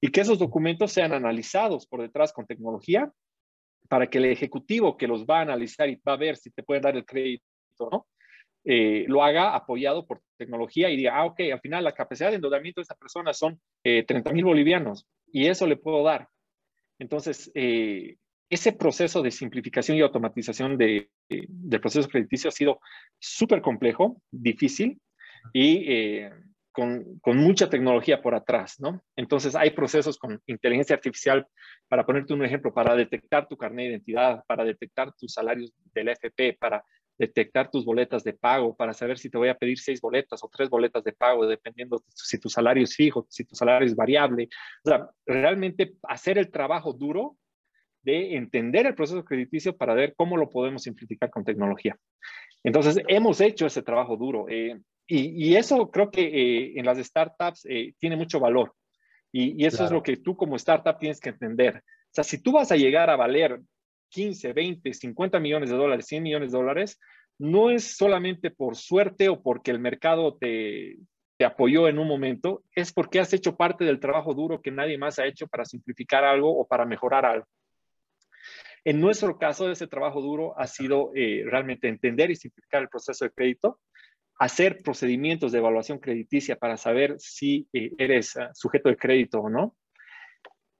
Y que esos documentos sean analizados por detrás con tecnología para que el ejecutivo que los va a analizar y va a ver si te puede dar el crédito Eh, lo haga apoyado por tecnología y diga, ah, ok, al final la capacidad de endeudamiento de esta persona son 30 eh, mil bolivianos y eso le puedo dar. Entonces, eh, ese proceso de simplificación y automatización de, del proceso crediticio ha sido súper complejo, difícil y con, con, mucha tecnología por atrás, ¿no? Entonces, hay procesos con inteligencia artificial, para ponerte un ejemplo, para detectar tu carnet de identidad, para detectar tus salarios del FP, para detectar tus boletas de pago para saber si te voy a pedir seis boletas o tres boletas de pago, dependiendo si tu salario es fijo, si tu salario es variable. O sea, realmente hacer el trabajo duro de entender el proceso crediticio para ver cómo lo podemos simplificar con tecnología. Entonces, hemos hecho ese trabajo duro eh, y, eso creo que eh, en las startups eh, tiene mucho valor. Y, eso es lo que tú como startup tienes que entender. O sea, si tú vas a llegar a valer 15, 20, 50 millones de dólares, 100 millones de dólares, no es solamente por suerte o porque el mercado te, apoyó en un momento, es porque has hecho parte del trabajo duro que nadie más ha hecho para simplificar algo o para mejorar algo. En nuestro caso, ese trabajo duro ha sido eh, realmente entender y simplificar el proceso de crédito, hacer procedimientos de evaluación crediticia para saber si eh, eres ah, sujeto de crédito o no,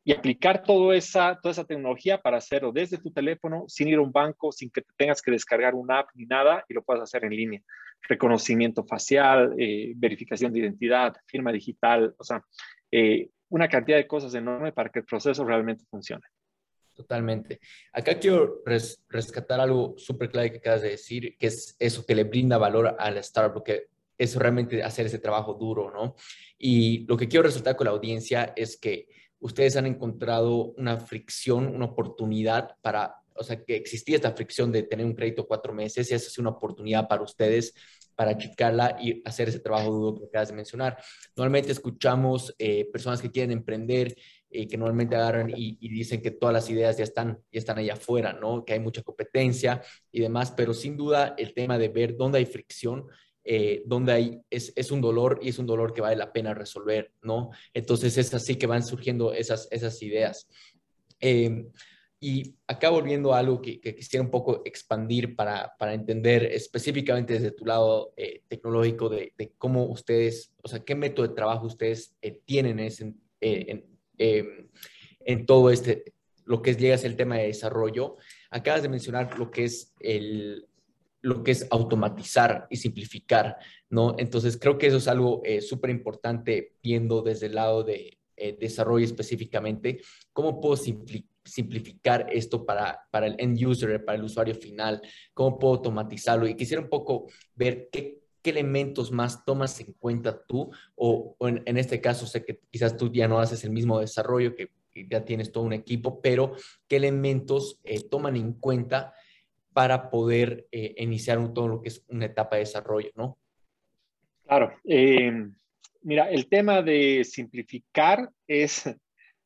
y aplicar toda esa, toda esa tecnología para hacerlo desde tu teléfono, sin ir a un banco, sin que tengas que descargar una app ni nada, y lo puedas hacer en línea. Reconocimiento facial, eh, verificación de identidad, firma digital, o sea, eh, una cantidad de cosas enorme para que el proceso realmente funcione. Totalmente. Acá quiero rescatar algo súper clave que acabas de decir, que es eso que le brinda valor a la startup, porque es realmente hacer ese trabajo duro, ¿no? Y lo que quiero resaltar con la audiencia es que ustedes han encontrado una fricción, una oportunidad para, o sea, que existía esta fricción de tener un crédito cuatro meses y esa es una oportunidad para ustedes para achicarla y hacer ese trabajo duro que acabas de mencionar. Normalmente escuchamos eh, personas que quieren emprender, eh, que normalmente agarran y, dicen que todas las ideas ya están, ya están allá afuera, ¿no? Que hay mucha competencia y demás, pero sin duda el tema de ver dónde hay fricción, eh, donde hay, es, es, un dolor y es un dolor que vale la pena resolver, ¿no? Entonces es así que van surgiendo esas, esas ideas. Eh, y acá volviendo a algo que, quisiera un poco expandir para, para entender específicamente desde tu lado eh, tecnológico de, cómo ustedes, o sea, qué método de trabajo ustedes eh, tienen eh, en, en, todo este, lo que llega a el tema de desarrollo. Acabas de mencionar lo que es el, lo que es automatizar y simplificar, ¿no? Entonces, creo que eso es algo súper importante viendo desde el lado de desarrollo específicamente, cómo puedo simplificar esto para, para el end user, para el usuario final? ¿Cómo puedo automatizarlo? Y quisiera un poco ver qué, qué elementos más tomas en cuenta tú, o, en, este caso sé que quizás tú ya no haces el mismo desarrollo, que, ya tienes todo un equipo, pero qué elementos eh, toman en cuenta para poder eh, iniciar un, todo lo que es una etapa de desarrollo, ¿no? Claro. Eh, mira, el tema de simplificar es,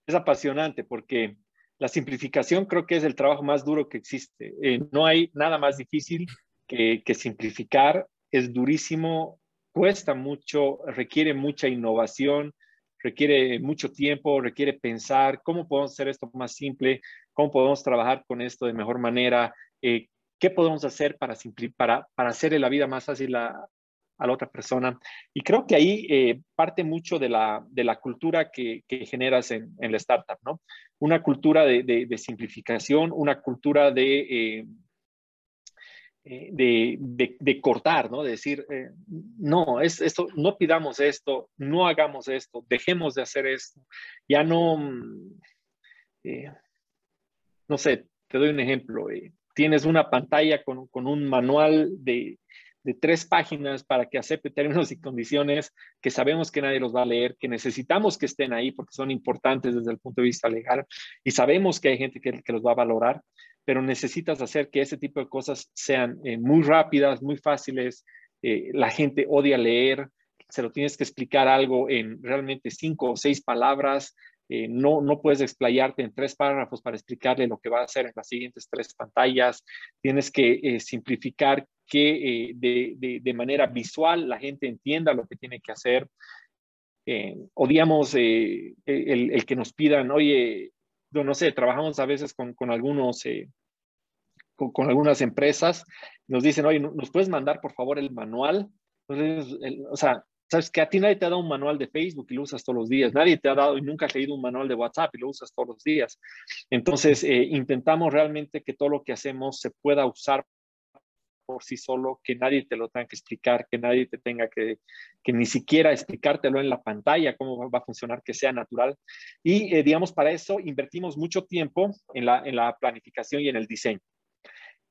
es apasionante porque la simplificación creo que es el trabajo más duro que existe. Eh, no hay nada más difícil que, simplificar. Es durísimo, cuesta mucho, requiere mucha innovación, requiere mucho tiempo, requiere pensar cómo podemos hacer esto más simple, cómo podemos trabajar con esto de mejor manera, eh, qué podemos hacer para, para, para hacerle la vida más fácil a, a la otra persona. Y creo que ahí eh, parte mucho de la, de la cultura que, que generas en, en, la startup, ¿no? Una cultura de, de, simplificación, una cultura de, eh, eh, de, de, cortar, ¿no? De decir, no, es esto, no pidamos esto, no hagamos esto, dejemos de hacer esto. Ya no, no sé, te doy un ejemplo. Tienes una pantalla con, un manual de, de tres páginas para que acepte términos y condiciones que sabemos que nadie los va a leer, que necesitamos que estén ahí porque son importantes desde el punto de vista legal y sabemos que hay gente que, los va a valorar, pero necesitas hacer que ese tipo de cosas sean eh, muy rápidas, muy fáciles. Eh, la gente odia leer, se lo tienes que explicar algo en realmente cinco o seis palabras. Eh, no, no puedes explayarte en tres párrafos para explicarle lo que va a hacer en las siguientes tres pantallas. Tienes que simplificar que eh, de, manera visual la gente entienda lo que tiene que hacer. Eh, odiamos eh, el, que nos pidan, oye, no, sé, trabajamos a veces con, algunos, con, algunas empresas, nos dicen, oye, ¿nos puedes mandar por favor el manual? o sea, sabes que a ti nadie te ha dado un manual de Facebook y lo usas todos los días, nadie te ha dado y nunca has leído un manual de WhatsApp y lo usas todos los días. Entonces, intentamos realmente que todo lo que hacemos se pueda usar por sí solo, que nadie te lo tenga que explicar, que nadie te tenga que, que ni siquiera explicártelo en la pantalla, cómo va a funcionar, que sea natural. Y, eh, digamos, para eso invertimos mucho tiempo en la, en la planificación y en el diseño.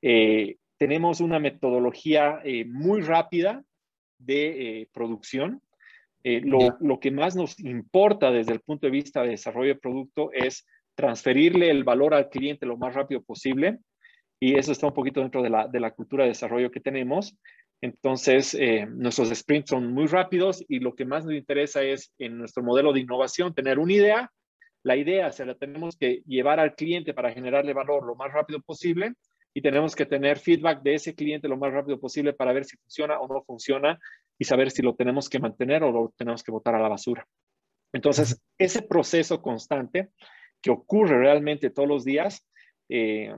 Eh, tenemos una metodología eh, muy rápida de producción. Lo, lo, que más nos importa desde el punto de vista de desarrollo de producto es transferirle el valor al cliente lo más rápido posible y eso está un poquito dentro de la, de la cultura de desarrollo que tenemos. Entonces, eh, nuestros sprints son muy rápidos y lo que más nos interesa es en nuestro modelo de innovación tener una idea. La idea se la tenemos que llevar al cliente para generarle valor lo más rápido posible y tenemos que tener feedback de ese cliente lo más rápido posible para ver si funciona o no funciona y saber si lo tenemos que mantener o lo tenemos que botar a la basura. Entonces, ese proceso constante que ocurre realmente todos los días eh,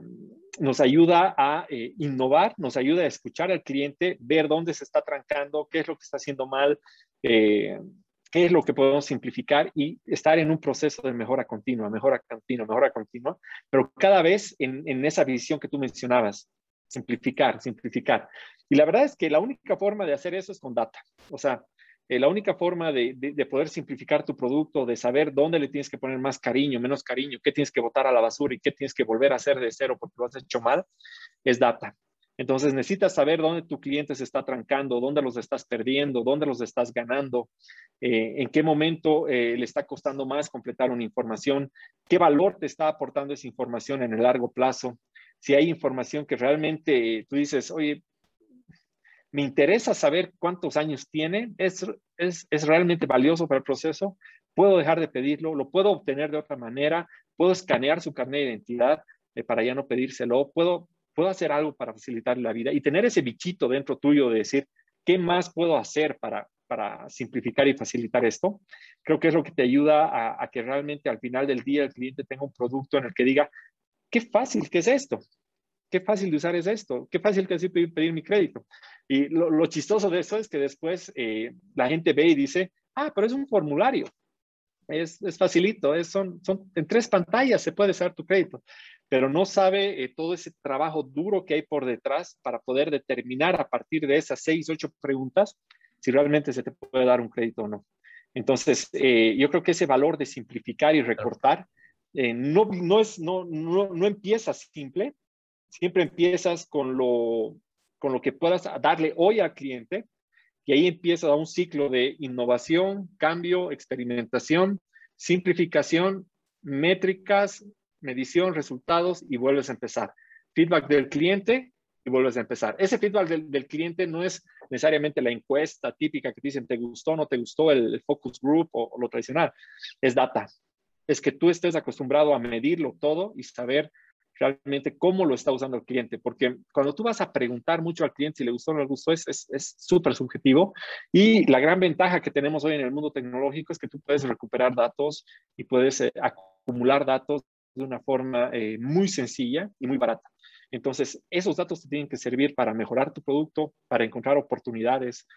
nos ayuda a eh, innovar, nos ayuda a escuchar al cliente, ver dónde se está trancando, qué es lo que está haciendo mal, eh, qué es lo que podemos simplificar y estar en un proceso de mejora continua, mejora continua, mejora continua, pero cada vez en, esa visión que tú mencionabas, simplificar, simplificar. Y la verdad es que la única forma de hacer eso es con data. O sea, eh, la única forma de, poder simplificar tu producto, de saber dónde le tienes que poner más cariño, menos cariño, qué tienes que botar a la basura y qué tienes que volver a hacer de cero porque lo has hecho mal, es data. Entonces necesitas saber dónde tu cliente se está trancando, dónde los estás perdiendo, dónde los estás ganando, eh, en qué momento eh, le está costando más completar una información, qué valor te está aportando esa información en el largo plazo. Si hay información que realmente tú dices, oye, me interesa saber cuántos años tiene, es, es, es realmente valioso para el proceso, puedo dejar de pedirlo, lo puedo obtener de otra manera, puedo escanear su carnet de identidad eh, para ya no pedírselo, puedo, puedo hacer algo para facilitar la vida y tener ese bichito dentro tuyo de decir, ¿qué más puedo hacer para, para simplificar y facilitar esto? Creo que es lo que te ayuda a, a que realmente al final del día el cliente tenga un producto en el que diga, qué fácil que es esto, qué fácil de usar es esto, qué fácil que es pedir, pedir mi crédito. Y lo, lo, chistoso de eso es que después eh, la gente ve y dice, ah, pero es un formulario, es, es facilito, es, son, son en tres pantallas se puede usar tu crédito, pero no sabe eh, todo ese trabajo duro que hay por detrás para poder determinar a partir de esas seis, ocho preguntas si realmente se te puede dar un crédito o no. Entonces, eh, yo creo que ese valor de simplificar y recortar eh, no, no, es, no, no, no empieza simple, siempre empiezas con lo, con lo que puedas darle hoy al cliente y ahí empieza un ciclo de innovación, cambio, experimentación, simplificación, métricas, medición, resultados y vuelves a empezar. Feedback del cliente y vuelves a empezar. Ese feedback del, cliente no es necesariamente la encuesta típica que dicen te gustó, o no te gustó el, focus group o, lo tradicional. Es data. Es que tú estés acostumbrado a medirlo todo y saber realmente cómo lo está usando el cliente, porque cuando tú vas a preguntar mucho al cliente si le gustó o no le gustó, es súper subjetivo. Y la gran ventaja que tenemos hoy en el mundo tecnológico es que tú puedes recuperar datos y puedes eh, acumular datos de una forma eh, muy sencilla y muy barata. Entonces, esos datos te tienen que servir para mejorar tu producto, para encontrar oportunidades,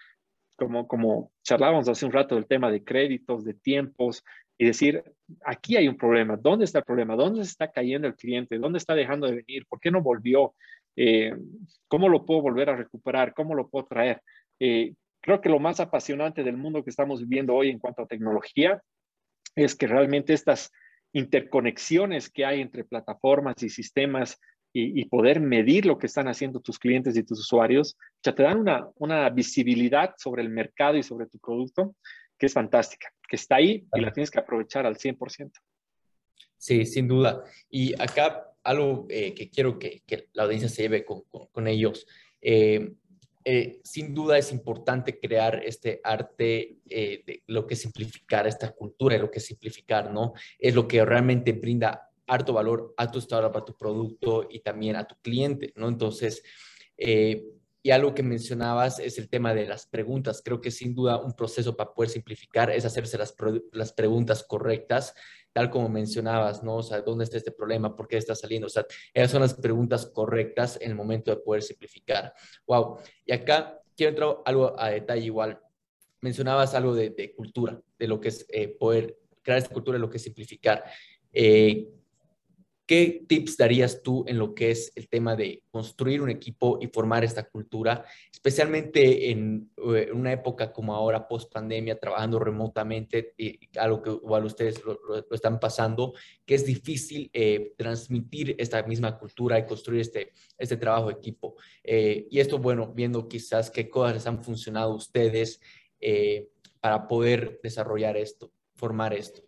como, como charlábamos hace un rato del tema de créditos, de tiempos, y decir, aquí hay un problema, ¿dónde está el problema? ¿Dónde está cayendo el cliente? ¿Dónde está dejando de venir? ¿Por qué no volvió? Eh, ¿Cómo lo puedo volver a recuperar? ¿Cómo lo puedo traer? Eh, creo que lo más apasionante del mundo que estamos viviendo hoy en cuanto a tecnología es que realmente estas interconexiones que hay entre plataformas y sistemas y, poder medir lo que están haciendo tus clientes y tus usuarios, ya te dan una, una visibilidad sobre el mercado y sobre tu producto que es fantástica que está ahí y la tienes que aprovechar al 100%. Sí, sin duda. Y acá algo eh, que quiero que, que, la audiencia se lleve con, con, ellos. Eh, eh, sin duda es importante crear este arte de lo que simplificar, esta cultura lo que simplificar, ¿no? Es lo que realmente brinda harto valor a tu startup, a tu producto y también a tu cliente, ¿no? Entonces, y algo que mencionabas es el tema de las preguntas. Creo que sin duda un proceso para poder simplificar es hacerse las, las preguntas correctas, tal como mencionabas, ¿no? O sea, ¿dónde está este problema? ¿Por qué está saliendo? O sea, esas son las preguntas correctas en el momento de poder simplificar. Wow. Y acá quiero entrar algo a detalle igual. Mencionabas algo de, cultura, de lo que es eh, poder crear esta cultura, de lo que es simplificar. Eh, ¿Qué tips darías tú en lo que es el tema de construir un equipo y formar esta cultura, especialmente en, eh, una época como ahora, post pandemia, trabajando remotamente, y algo que igual ustedes lo, están pasando, que es difícil eh, transmitir esta misma cultura y construir este, este trabajo de equipo? Eh, y esto, bueno, viendo quizás qué cosas les han funcionado a ustedes para poder desarrollar esto, formar esto.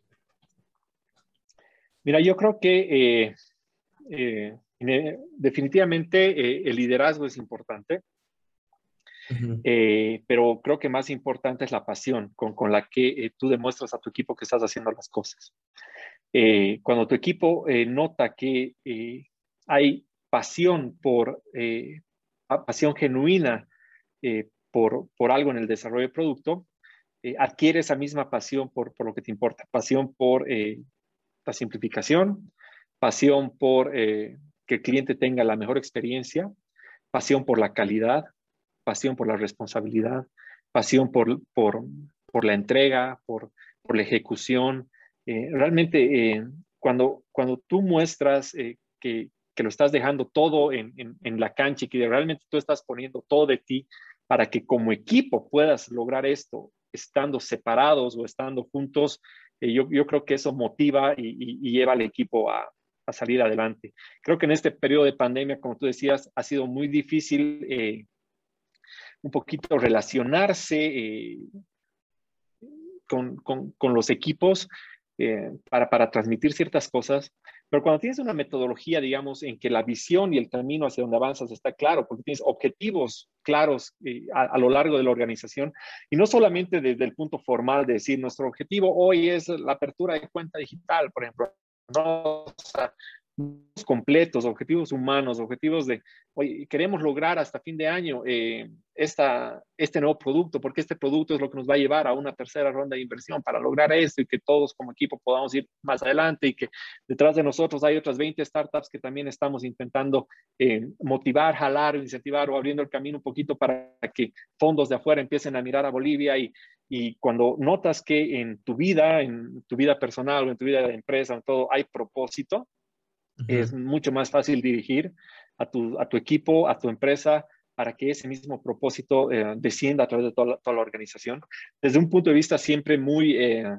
Mira, yo creo que eh, eh, definitivamente eh, el liderazgo es importante, pero creo que más importante es la pasión con, con la que tú demuestras a tu equipo que estás haciendo las cosas. cuando tu equipo nota que hay pasión por, pasión genuina por, por algo en el desarrollo del producto, adquiere esa misma pasión por, por, lo que te importa, pasión por simplificación, pasión por eh, que el cliente tenga la mejor experiencia, pasión por la calidad, pasión por la responsabilidad, pasión por, por, por la entrega, por, por la ejecución. Eh, realmente, eh, cuando, cuando tú muestras que, que, lo estás dejando todo en, en, en, la cancha y que realmente tú estás poniendo todo de ti para que como equipo puedas lograr esto, estando separados o estando juntos, yo, yo, creo que eso motiva y, lleva al equipo a, a, salir adelante. Creo que en este periodo de pandemia, como tú decías, ha sido muy difícil eh, un poquito relacionarse eh, con, con, con, los equipos eh, para, para transmitir ciertas cosas. Pero cuando tienes una metodología, digamos, en que la visión y el camino hacia donde avanzas está claro, porque tienes objetivos claros a, lo largo de la organización y no solamente desde el punto formal de decir nuestro objetivo hoy es la apertura de cuenta digital, por ejemplo. No, completos, objetivos humanos, objetivos de, oye, queremos lograr hasta fin de año eh, esta, este nuevo producto, porque este producto es lo que nos va a llevar a una tercera ronda de inversión para lograr esto y que todos como equipo podamos ir más adelante y que detrás de nosotros hay otras 20 startups que también estamos intentando eh, motivar, jalar, incentivar o abriendo el camino un poquito para que fondos de afuera empiecen a mirar a Bolivia y, y cuando notas que en tu vida, en tu vida personal o en tu vida de empresa, en todo, hay propósito, es mucho más fácil dirigir a tu, a tu, equipo, a tu empresa, para que ese mismo propósito eh, descienda a través de toda la, organización. Desde un punto de vista siempre muy, eh,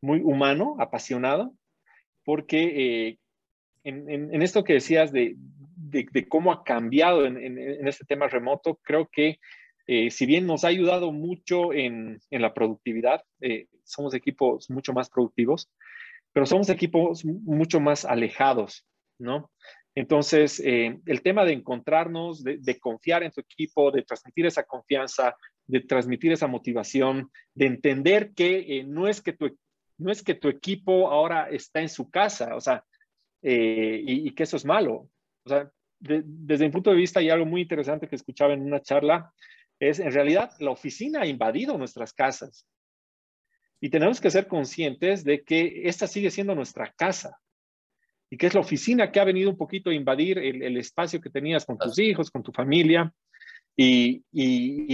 muy humano, apasionado, porque eh, en, en, esto que decías de, de, cómo ha cambiado en, en, este tema remoto, creo que si bien nos ha ayudado mucho en, la productividad, somos equipos mucho más productivos, pero somos equipos mucho más alejados, ¿no? Entonces, eh, el tema de encontrarnos, de, confiar en tu equipo, de transmitir esa confianza, de transmitir esa motivación, de entender que eh, no, es que tu, no es que tu equipo ahora está en su casa, o sea, eh, y, que eso es malo. O sea, desde mi punto de vista, y algo muy interesante que escuchaba en una charla, es en realidad la oficina ha invadido nuestras casas. Y tenemos que ser conscientes de que esta sigue siendo nuestra casa y que es la oficina que ha venido un poquito a invadir el, espacio que tenías con tus hijos, con tu familia y,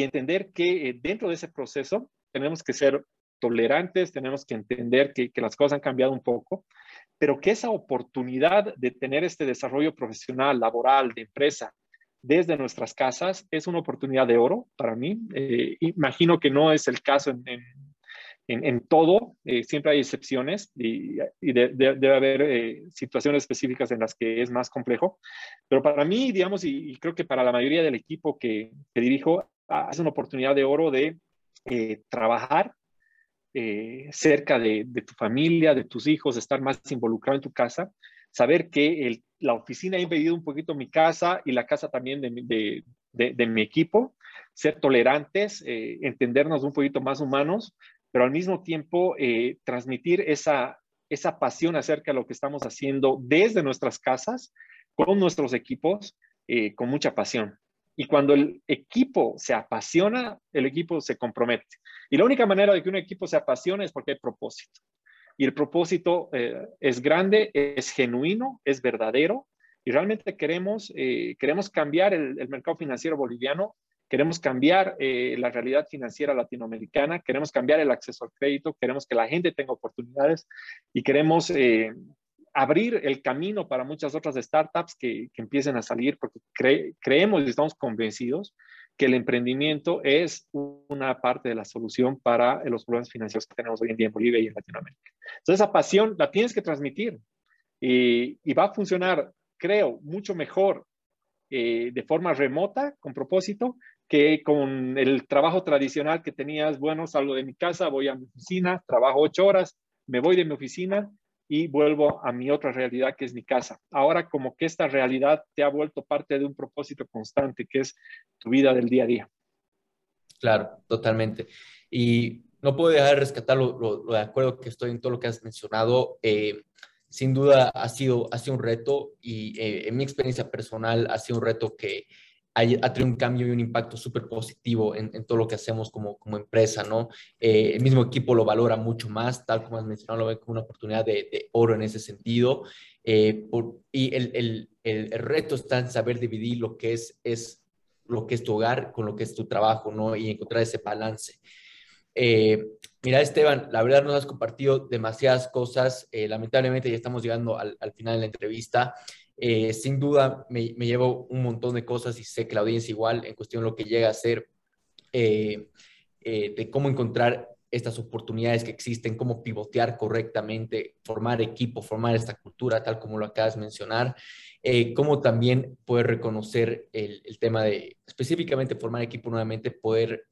entender que eh, dentro de ese proceso tenemos que ser tolerantes, tenemos que entender que, que las cosas han cambiado un poco, pero que esa oportunidad de tener este desarrollo profesional, laboral, de empresa, desde nuestras casas es una oportunidad de oro para mí. Eh, imagino que no es el caso en, en, todo, eh, siempre hay excepciones y, debe haber eh, situaciones específicas en las que es más complejo, pero para mí, digamos, y, creo que para la mayoría del equipo que, dirijo, ah, es una oportunidad de oro de eh, trabajar cerca de, tu familia, de tus hijos, estar más involucrado en tu casa, saber que la oficina ha impedido un poquito mi casa y la casa también de, de mi equipo, ser tolerantes, entendernos un poquito más humanos, pero al mismo tiempo eh, transmitir esa, esa pasión acerca de lo que estamos haciendo desde nuestras casas, con nuestros equipos, eh, con mucha pasión. Y cuando el equipo se apasiona, el equipo se compromete. Y la única manera de que un equipo se apasione es porque hay propósito. Y el propósito eh, es grande, es genuino, es verdadero. Y realmente queremos, queremos cambiar el, el mercado financiero boliviano Queremos cambiar eh, la realidad financiera latinoamericana, queremos cambiar el acceso al crédito, queremos que la gente tenga oportunidades y queremos eh, abrir el camino para muchas otras startups que, empiecen a salir porque creemos y estamos convencidos que el emprendimiento es una parte de la solución para los problemas financieros que tenemos hoy en día en Bolivia y en Latinoamérica. Entonces, esa pasión la tienes que transmitir y, y va a funcionar, creo, mucho mejor eh, de forma remota, con propósito, que con el trabajo tradicional que tenías, bueno, salgo de mi casa, voy a mi oficina, trabajo ocho horas, me voy de mi oficina y vuelvo a mi otra realidad que es mi casa. Ahora como que esta realidad te ha vuelto parte de un propósito constante que es tu vida del día a día. Claro, totalmente. Y no puedo dejar de rescatar lo, de acuerdo que estoy en todo lo que has mencionado. Eh, sin duda ha sido, ha sido un reto y eh, en mi experiencia personal ha sido un reto que ha, tenido un cambio y un impacto súper positivo en, todo lo que hacemos como, como empresa, ¿no? Eh, el mismo equipo lo valora mucho más, tal como has mencionado, lo ve como una oportunidad de, oro en ese sentido. Eh, y el, el, el, reto está en saber dividir lo que es, es, lo que es tu hogar con lo que es tu trabajo, ¿no? Y encontrar ese balance. Eh, mira, Esteban, la verdad nos has compartido demasiadas cosas. lamentablemente ya estamos llegando al, al final de la entrevista. Eh, sin duda me, llevo un montón de cosas y sé que la audiencia igual en cuestión lo que llega a ser, eh, eh, de cómo encontrar estas oportunidades que existen, cómo pivotear correctamente, formar equipo, formar esta cultura, tal como lo acabas de mencionar, cómo también poder reconocer el, el, tema de específicamente formar equipo nuevamente, poder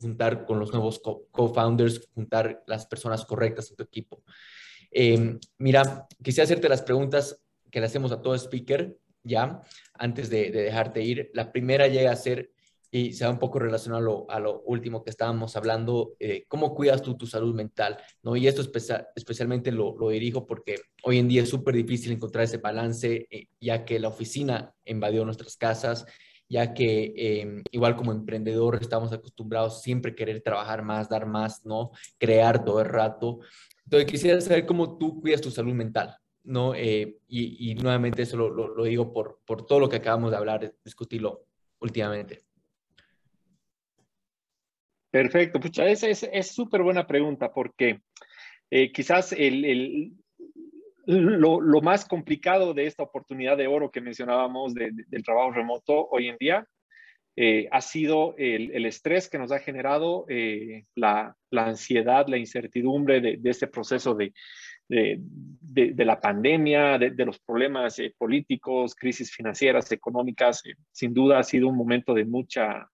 juntar con los nuevos co-founders, juntar las personas correctas en tu equipo. mira, quisiera hacerte las preguntas que le hacemos a todo speaker, ¿ya? antes de, dejarte ir. La primera llega a ser, y se va un poco relacionado a lo, último que estábamos hablando, eh, cómo cuidas tú tu salud mental, ¿no? Y esto especialmente lo, dirijo porque hoy en día es súper difícil encontrar ese balance, eh, ya que la oficina invadió nuestras casas, ya que em, igual como emprendedor estamos acostumbrados siempre a querer trabajar más, dar más, ¿no? Crear todo el rato. Entonces quisiera saber cómo tú cuidas tu salud mental, ¿no? Eh, y, nuevamente eso lo, digo por, por, todo lo que acabamos de hablar, discutirlo últimamente. Perfecto, pucha, es súper buena pregunta porque eh, quizás el, el lo, lo, más complicado de esta oportunidad de oro que mencionábamos del trabajo remoto hoy en día eh, ha sido el, el, estrés que nos ha generado, eh, la, la, ansiedad, la incertidumbre de, de este proceso de, de, la pandemia, de, los problemas eh, políticos, crisis financieras, económicas. sin duda ha sido un momento de mucha,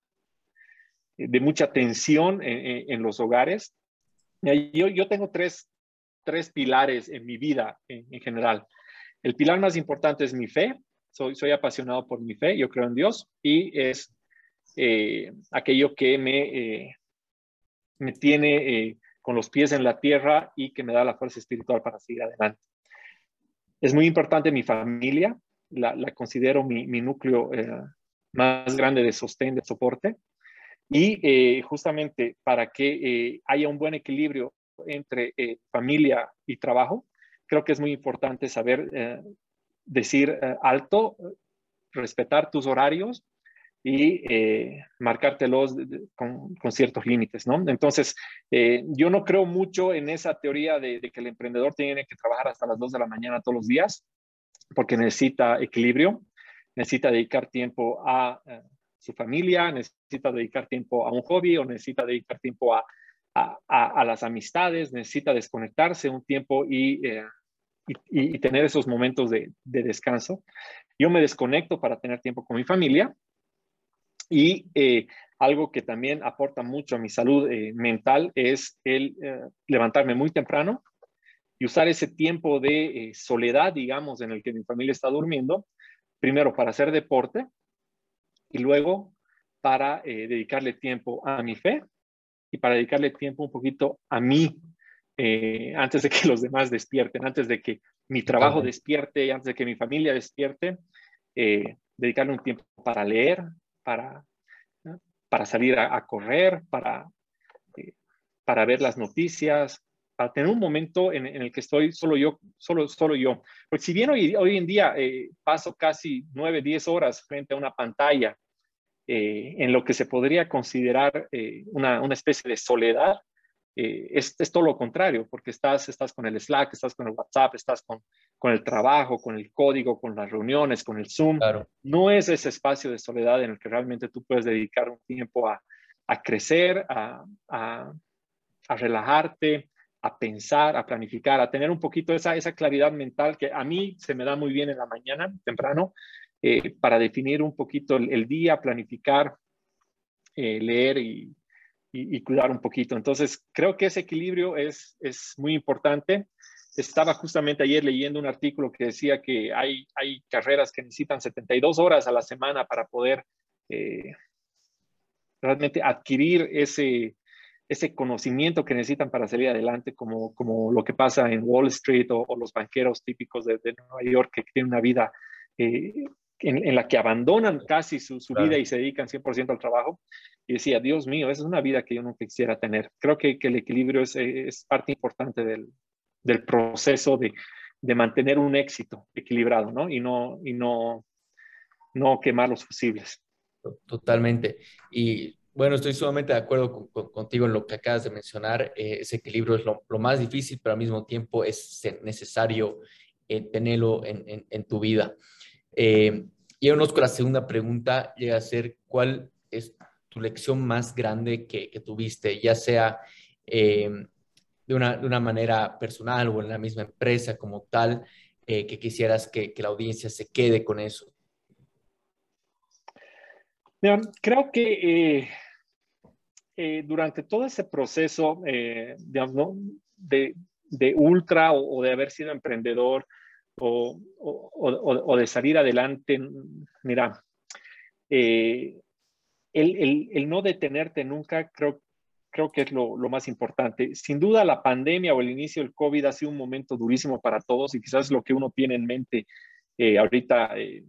de mucha tensión en, en los hogares. Yo, yo tengo tres, tres pilares en mi vida en, general. El pilar más importante es mi fe. Soy, soy apasionado por mi fe, yo creo en Dios y es eh, aquello que me, eh, me tiene eh, con los pies en la tierra y que me da la fuerza espiritual para seguir adelante. Es muy importante mi familia, la, la considero mi, mi núcleo más grande de sostén, de soporte. Y justamente para que haya un buen equilibrio entre eh, familia y trabajo, creo que es muy importante saber eh, decir eh, alto, respetar tus horarios y marcártelos con, ciertos límites, ¿no? Entonces, yo no creo mucho en esa teoría de, que el emprendedor tiene que trabajar hasta las 2 de la mañana todos los días, porque necesita equilibrio, necesita dedicar tiempo a su familia, necesita dedicar tiempo a un hobby o necesita dedicar tiempo a, a, las amistades, necesita desconectarse un tiempo y, eh, y, tener esos momentos de, descanso. Yo me desconecto para tener tiempo con mi familia y eh, algo que también aporta mucho a mi salud eh, mental es el levantarme muy temprano y usar ese tiempo de soledad, digamos, en el que mi familia está durmiendo, primero para hacer deporte y luego para dedicarle tiempo a mi fe y para dedicarle tiempo un poquito a mí eh, antes de que los demás despierten, antes de que mi trabajo despierte, antes de que mi familia despierte, eh, dedicarle un tiempo para leer, para, para salir a, correr, para, eh, para ver las noticias, para tener un momento en, el que estoy solo yo, solo, solo yo. Porque si bien hoy, hoy en día paso casi nueve, diez horas frente a una pantalla eh, en lo que se podría considerar eh, una, una, especie de soledad, eh, es, es, todo lo contrario, porque estás, estás con el Slack, estás con el WhatsApp, estás con, con el trabajo, con el código, con las reuniones, con el Zoom. No es ese espacio de soledad en el que realmente tú puedes dedicar un tiempo a, a crecer, a, a, a, relajarte, a pensar, a planificar, a tener un poquito esa, esa claridad mental que a mí se me da muy bien en la mañana, temprano, eh, para definir un poquito el, día, planificar, eh, leer y, cuidar un poquito. Entonces, creo que ese equilibrio es, es muy importante. Estaba justamente ayer leyendo un artículo que decía que hay, hay carreras que necesitan 72 horas a la semana para poder eh, realmente adquirir ese, ese conocimiento que necesitan para salir adelante, como, como lo que pasa en Wall Street o, los banqueros típicos de, Nueva York que tienen una vida en, la que abandonan casi su, vida y se dedican 100% al trabajo. Y decía, Dios mío, esa es una vida que yo no quisiera tener. Creo que, el equilibrio es, parte importante del, proceso de, mantener un éxito equilibrado, ¿no? Y no, y no, no quemar los fusibles. Totalmente. Y bueno, estoy sumamente de acuerdo contigo en lo que acabas de mencionar. Eh, ese equilibrio es lo, más difícil, pero al mismo tiempo es necesario eh, tenerlo en, tu vida. Eh, y con la segunda pregunta, llega a ser, ¿cuál es tu lección más grande que, tuviste, ya sea eh, de, una, de, una, manera personal o en la misma empresa como tal, eh, que quisieras que, la audiencia se quede con eso? creo que eh, durante todo ese proceso, de, ultra o, de haber sido emprendedor, o, de salir adelante, mira, eh, el, no detenerte nunca creo, creo que es lo, más importante. Sin duda la pandemia o el inicio del COVID ha sido un momento durísimo para todos y quizás lo que uno tiene en mente eh, ahorita eh,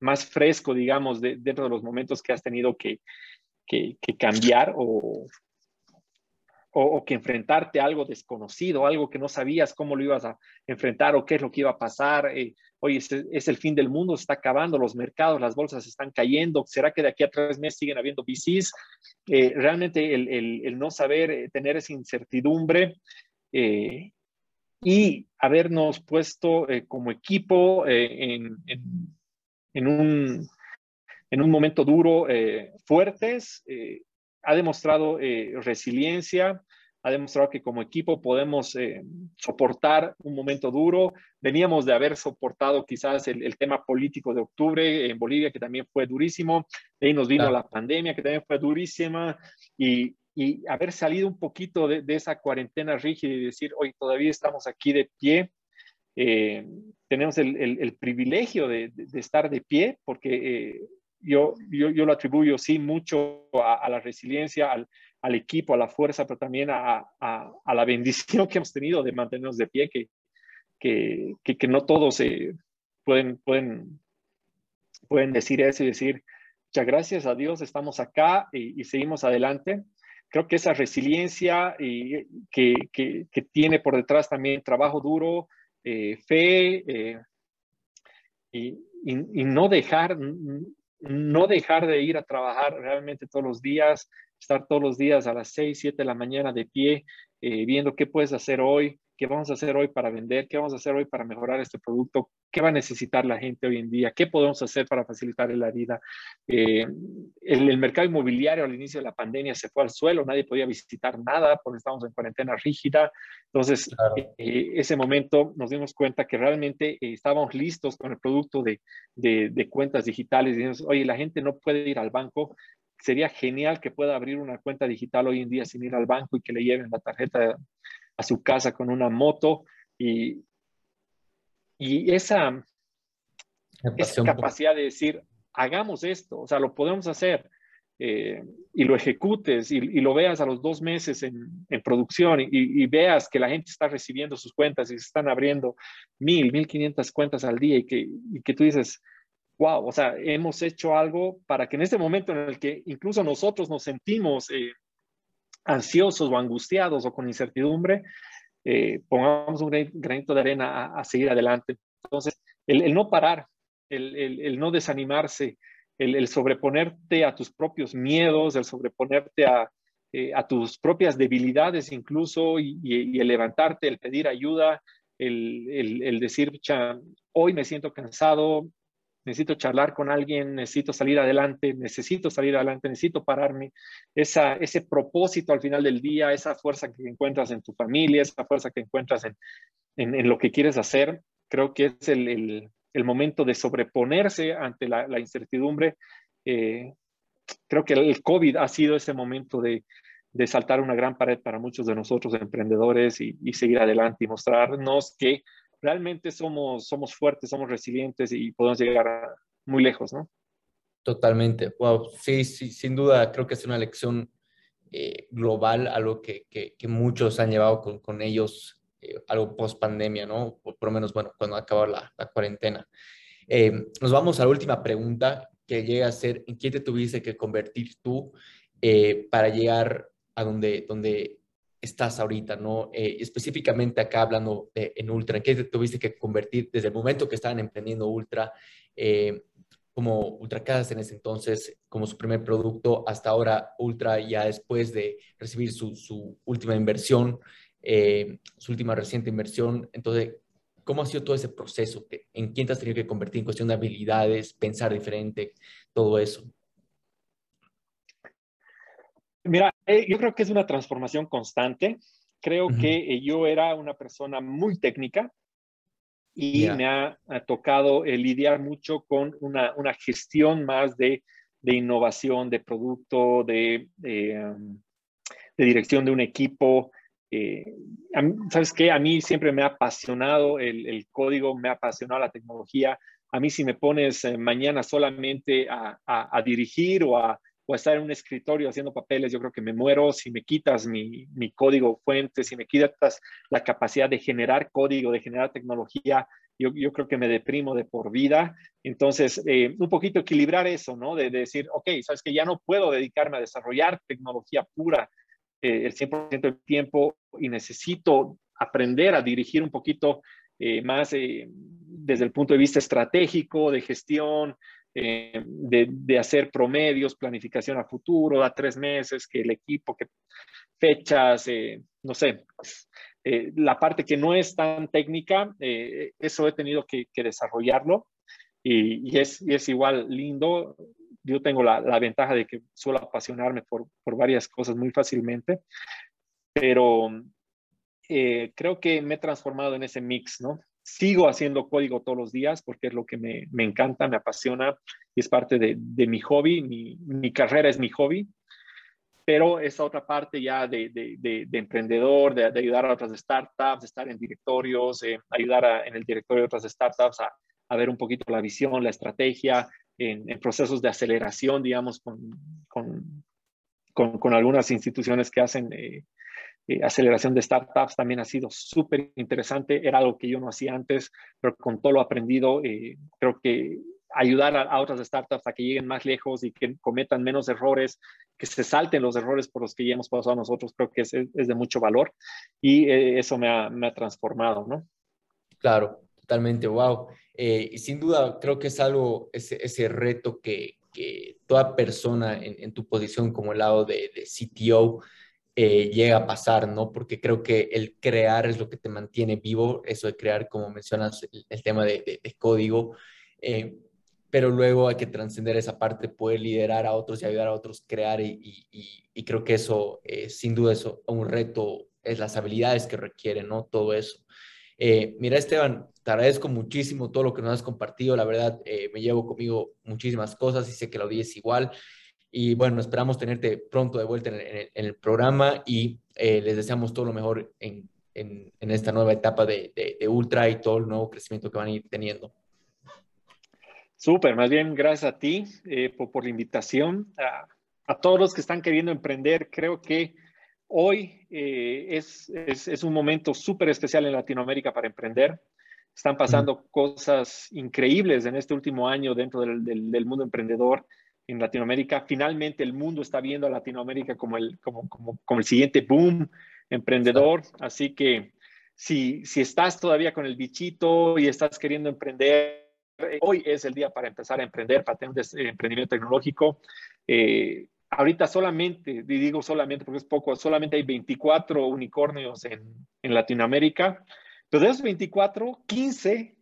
más fresco, digamos, dentro de los momentos que has tenido que, que cambiar o, o, que enfrentarte a algo desconocido, algo que no sabías cómo lo ibas a enfrentar o qué es lo que iba a pasar. Eh, oye, es, el fin del mundo, se está acabando, los mercados, las bolsas están cayendo. ¿Será que de aquí a tres meses siguen habiendo VCs? Eh, realmente el, no saber, eh, tener esa incertidumbre y habernos puesto como equipo en, un, en un momento duro, fuertes ha demostrado eh, resiliencia, ha demostrado que como equipo podemos eh, soportar un momento duro. Veníamos de haber soportado quizás el, tema político de octubre en Bolivia, que también fue durísimo. De ahí nos vino la pandemia, que también fue durísima. Y, haber salido un poquito de, esa cuarentena rígida y decir, hoy todavía estamos aquí de pie. Eh, tenemos el, privilegio de, estar de pie porque yo, yo, yo, lo atribuyo, sí, mucho a, la resiliencia, al, equipo, a la fuerza, pero también a, a, la bendición que hemos tenido de mantenernos de pie, que, que, que, no todos eh, pueden, pueden, pueden decir eso y decir, muchas gracias a Dios, estamos acá y, seguimos adelante. Creo que esa resiliencia y, que, que, tiene por detrás también trabajo duro, eh, fe eh, y, y, no dejar, no dejar de ir a trabajar realmente todos los días, estar todos los días a las 6, 7 de la mañana de pie, eh, viendo qué puedes hacer hoy, qué vamos a hacer hoy para vender, qué vamos a hacer hoy para mejorar este producto, qué va a necesitar la gente hoy en día, qué podemos hacer para facilitarle la vida. Eh, el, mercado inmobiliario al inicio de la pandemia se fue al suelo, nadie podía visitar nada porque estábamos en cuarentena rígida. Entonces, eh, ese momento nos dimos cuenta que realmente eh, estábamos listos con el producto de, de, cuentas digitales. Y dijimos, oye, la gente no puede ir al banco, sería genial que pueda abrir una cuenta digital hoy en día sin ir al banco y que le lleven la tarjeta a su casa con una moto y, y esa, esa capacidad de decir, hagamos esto, o sea, lo podemos hacer eh, y lo ejecutes y, lo veas a los dos meses en, en producción y, veas que la gente está recibiendo sus cuentas y se están abriendo mil, mil quinientas cuentas al día y que, y que tú dices, wow, o sea, hemos hecho algo para que en este momento en el que incluso nosotros nos sentimos eh, ansiosos o angustiados o con incertidumbre, eh, pongamos un granito de arena a, seguir adelante. Entonces, el, no parar, el, no desanimarse, el, sobreponerte a tus propios miedos, el sobreponerte a, eh, tus propias debilidades incluso y, el levantarte, el pedir ayuda, el, decir, hoy me siento cansado, necesito charlar con alguien, necesito salir adelante, necesito salir adelante, necesito pararme. Esa, ese propósito al final del día, esa fuerza que encuentras en tu familia, esa fuerza que encuentras en, en, lo que quieres hacer, creo que es el, el, momento de sobreponerse ante la, incertidumbre. Eh, creo que el COVID ha sido ese momento de, de, saltar una gran pared para muchos de nosotros emprendedores y, y seguir adelante y mostrarnos que realmente somos, somos fuertes, somos resilientes y podemos llegar muy lejos, ¿no? Totalmente. Wow, sí, sí, sin duda creo que es una lección eh, global, algo que, que, muchos han llevado con, con ellos, eh, algo post pandemia, ¿no? Por, lo menos, bueno, cuando acabó la, la cuarentena. Eh, nos vamos a la última pregunta que llega a ser, ¿en qué te tuviste que convertir tú para llegar a donde, donde estás ahorita, ¿no? Eh, específicamente acá hablando en Ultra, ¿en qué te tuviste que convertir desde el momento que estaban emprendiendo Ultra, eh, como Ultracasas en ese entonces, como su primer producto, hasta ahora Ultra ya después de recibir su, última inversión, eh, su última reciente inversión? Entonces, ¿cómo ha sido todo ese proceso? ¿En quién te has tenido que convertir en cuestión de habilidades, pensar diferente, todo eso? Mira, eh, yo creo que es una transformación constante. Creo que eh, yo era una persona muy técnica y me ha, tocado eh, lidiar mucho con una, gestión más de, innovación, de producto, de, de, dirección de un equipo. ¿Sabes qué? A mí siempre me ha apasionado el, el, código, me ha apasionado la tecnología. A mí si me pones mañana solamente a, a dirigir o a o estar en un escritorio haciendo papeles, yo creo que me muero si me quitas mi, mi código fuente, si me quitas la capacidad de generar código, de generar tecnología, yo, yo creo que me deprimo de por vida. Entonces, eh, un poquito equilibrar eso, ¿no? De, decir, ok, sabes que ya no puedo dedicarme a desarrollar tecnología pura eh, el 100% del tiempo y necesito aprender a dirigir un poquito eh, más desde el punto de vista estratégico, de gestión, eh, de, hacer promedios, planificación a futuro, a tres meses, que el equipo, que fechas, eh, no sé, eh, la parte que no es tan técnica, eso he tenido que, desarrollarlo y, es, igual lindo. Yo tengo la, ventaja de que suelo apasionarme por, varias cosas muy fácilmente, pero creo que me he transformado en ese mix, ¿no? Sigo haciendo código todos los días porque es lo que me, me encanta, me apasiona y es parte de, de mi hobby. Mi, mi, carrera es mi hobby, pero esa otra parte ya de, de, de emprendedor, de, ayudar a otras startups, de estar en directorios, eh, ayudar en el directorio de otras startups a, a, ver un poquito la visión, la estrategia, en, procesos de aceleración, digamos, con, con, con, con algunas instituciones que hacen... Eh, eh, aceleración de startups también ha sido súper interesante. Era algo que yo no hacía antes, pero con todo lo aprendido, eh, creo que ayudar a, otras startups a que lleguen más lejos y que cometan menos errores, que se salten los errores por los que ya hemos pasado nosotros, creo que es, es de mucho valor y eh, eso me ha, me ha, transformado, ¿no? Claro, totalmente, wow. y sin duda, creo que es algo, ese, ese reto que, que toda persona en, en, tu posición como el lado de, de CTO, eh, llega a pasar, ¿no? Porque creo que el crear es lo que te mantiene vivo, eso de crear, como mencionas, el, tema de, código, eh, pero luego hay que trascender esa parte, poder liderar a otros y ayudar a otros a crear y, creo que eso, eh, sin duda, es un reto, es las habilidades que requiere, ¿no? Todo eso. mira, Esteban, te agradezco muchísimo todo lo que nos has compartido. La verdad, me llevo conmigo muchísimas cosas y sé que la audiencia igual. Y bueno, esperamos tenerte pronto de vuelta en, el, programa y eh, les deseamos todo lo mejor en, en, esta nueva etapa de, de, Ultra y todo el nuevo crecimiento que van a ir teniendo. Súper, más bien gracias a ti eh, por, por, la invitación. A, a, todos los que están queriendo emprender, creo que hoy eh, es, es, es, un momento súper especial en Latinoamérica para emprender. Están pasando cosas increíbles en este último año dentro del, del, del mundo emprendedor en Latinoamérica. Finalmente el mundo está viendo a Latinoamérica como el, como, como, como el siguiente boom emprendedor. Así que si, si estás todavía con el bichito y estás queriendo emprender, hoy es el día para empezar a emprender, para tener un emprendimiento tecnológico. Eh, ahorita solamente, y digo solamente porque es poco, solamente hay 24 unicornios en, en Latinoamérica, pero de esos 24, 15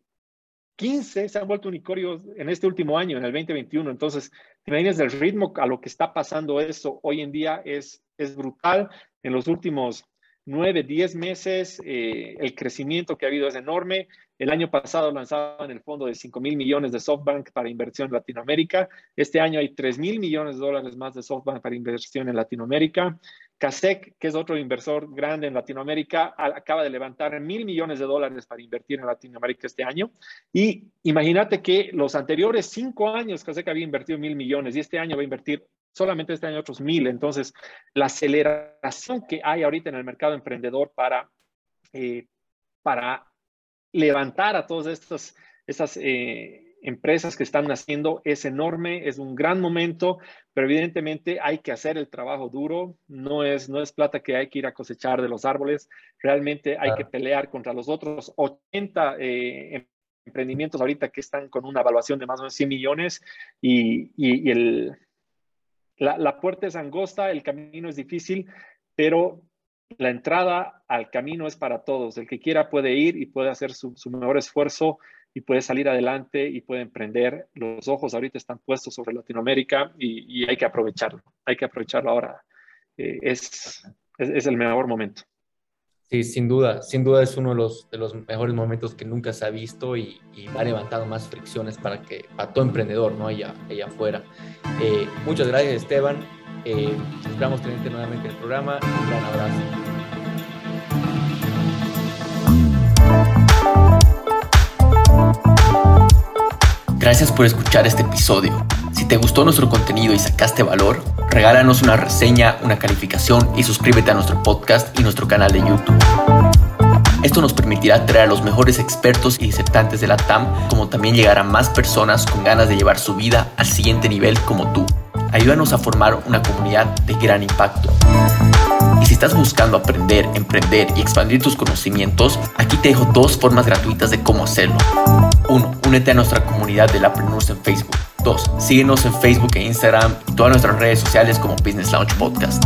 15 se han vuelto unicornios en este último año, en el 2021. Entonces, imaginas el ritmo a lo que está pasando eso hoy en día es, es brutal. En los últimos 9, 10 meses, eh, el crecimiento que ha habido es enorme. El año pasado lanzaban el fondo de 5 mil millones de SoftBank para inversión en Latinoamérica. Este año hay 3 mil millones de dólares más de SoftBank para inversión en Latinoamérica. CASEC, que es otro inversor grande en Latinoamérica, acaba de levantar mil millones de dólares para invertir en Latinoamérica este año. Y imagínate que los anteriores cinco años CASEC había invertido mil millones y este año va a invertir solamente este año otros mil. Entonces, la aceleración que hay ahorita en el mercado emprendedor para, eh, para levantar a todas estas, estas eh, empresas que están naciendo es enorme, es un gran momento, pero evidentemente hay que hacer el trabajo duro, no es, no es plata que hay que ir a cosechar de los árboles, realmente hay que pelear contra los otros 80 eh, emprendimientos ahorita que están con una evaluación de más o menos 100 millones y, y, el, la, la puerta es angosta, el camino es difícil, pero la entrada al camino es para todos. El que quiera puede ir y puede hacer su, su mejor esfuerzo y puede salir adelante y puede emprender. Los ojos ahorita están puestos sobre Latinoamérica y, y hay que aprovecharlo. Hay que aprovecharlo ahora. Eh, es, es, el mejor momento. Sí, sin duda, sin duda es uno de los, de los mejores momentos que nunca se ha visto y, y ha levantado más fricciones para que para todo emprendedor, ¿no? Allá, allá afuera. Eh, muchas gracias, Esteban. Eh, esperamos tenerte nuevamente en el programa. Un gran abrazo. Gracias por escuchar este episodio. Si te gustó nuestro contenido y sacaste valor, regálanos una reseña, una calificación y suscríbete a nuestro podcast y nuestro canal de YouTube. Esto nos permitirá traer a los mejores expertos y disertantes de la TAM, como también llegar a más personas con ganas de llevar su vida al siguiente nivel como tú. Ayúdanos a formar una comunidad de gran impacto. Y si estás buscando aprender, emprender y expandir tus conocimientos, aquí te dejo dos formas gratuitas de cómo hacerlo. 1. Únete a nuestra comunidad de Lapreneurs en Facebook. 2. Síguenos en Facebook e Instagram y todas nuestras redes sociales como Business Launch Podcast.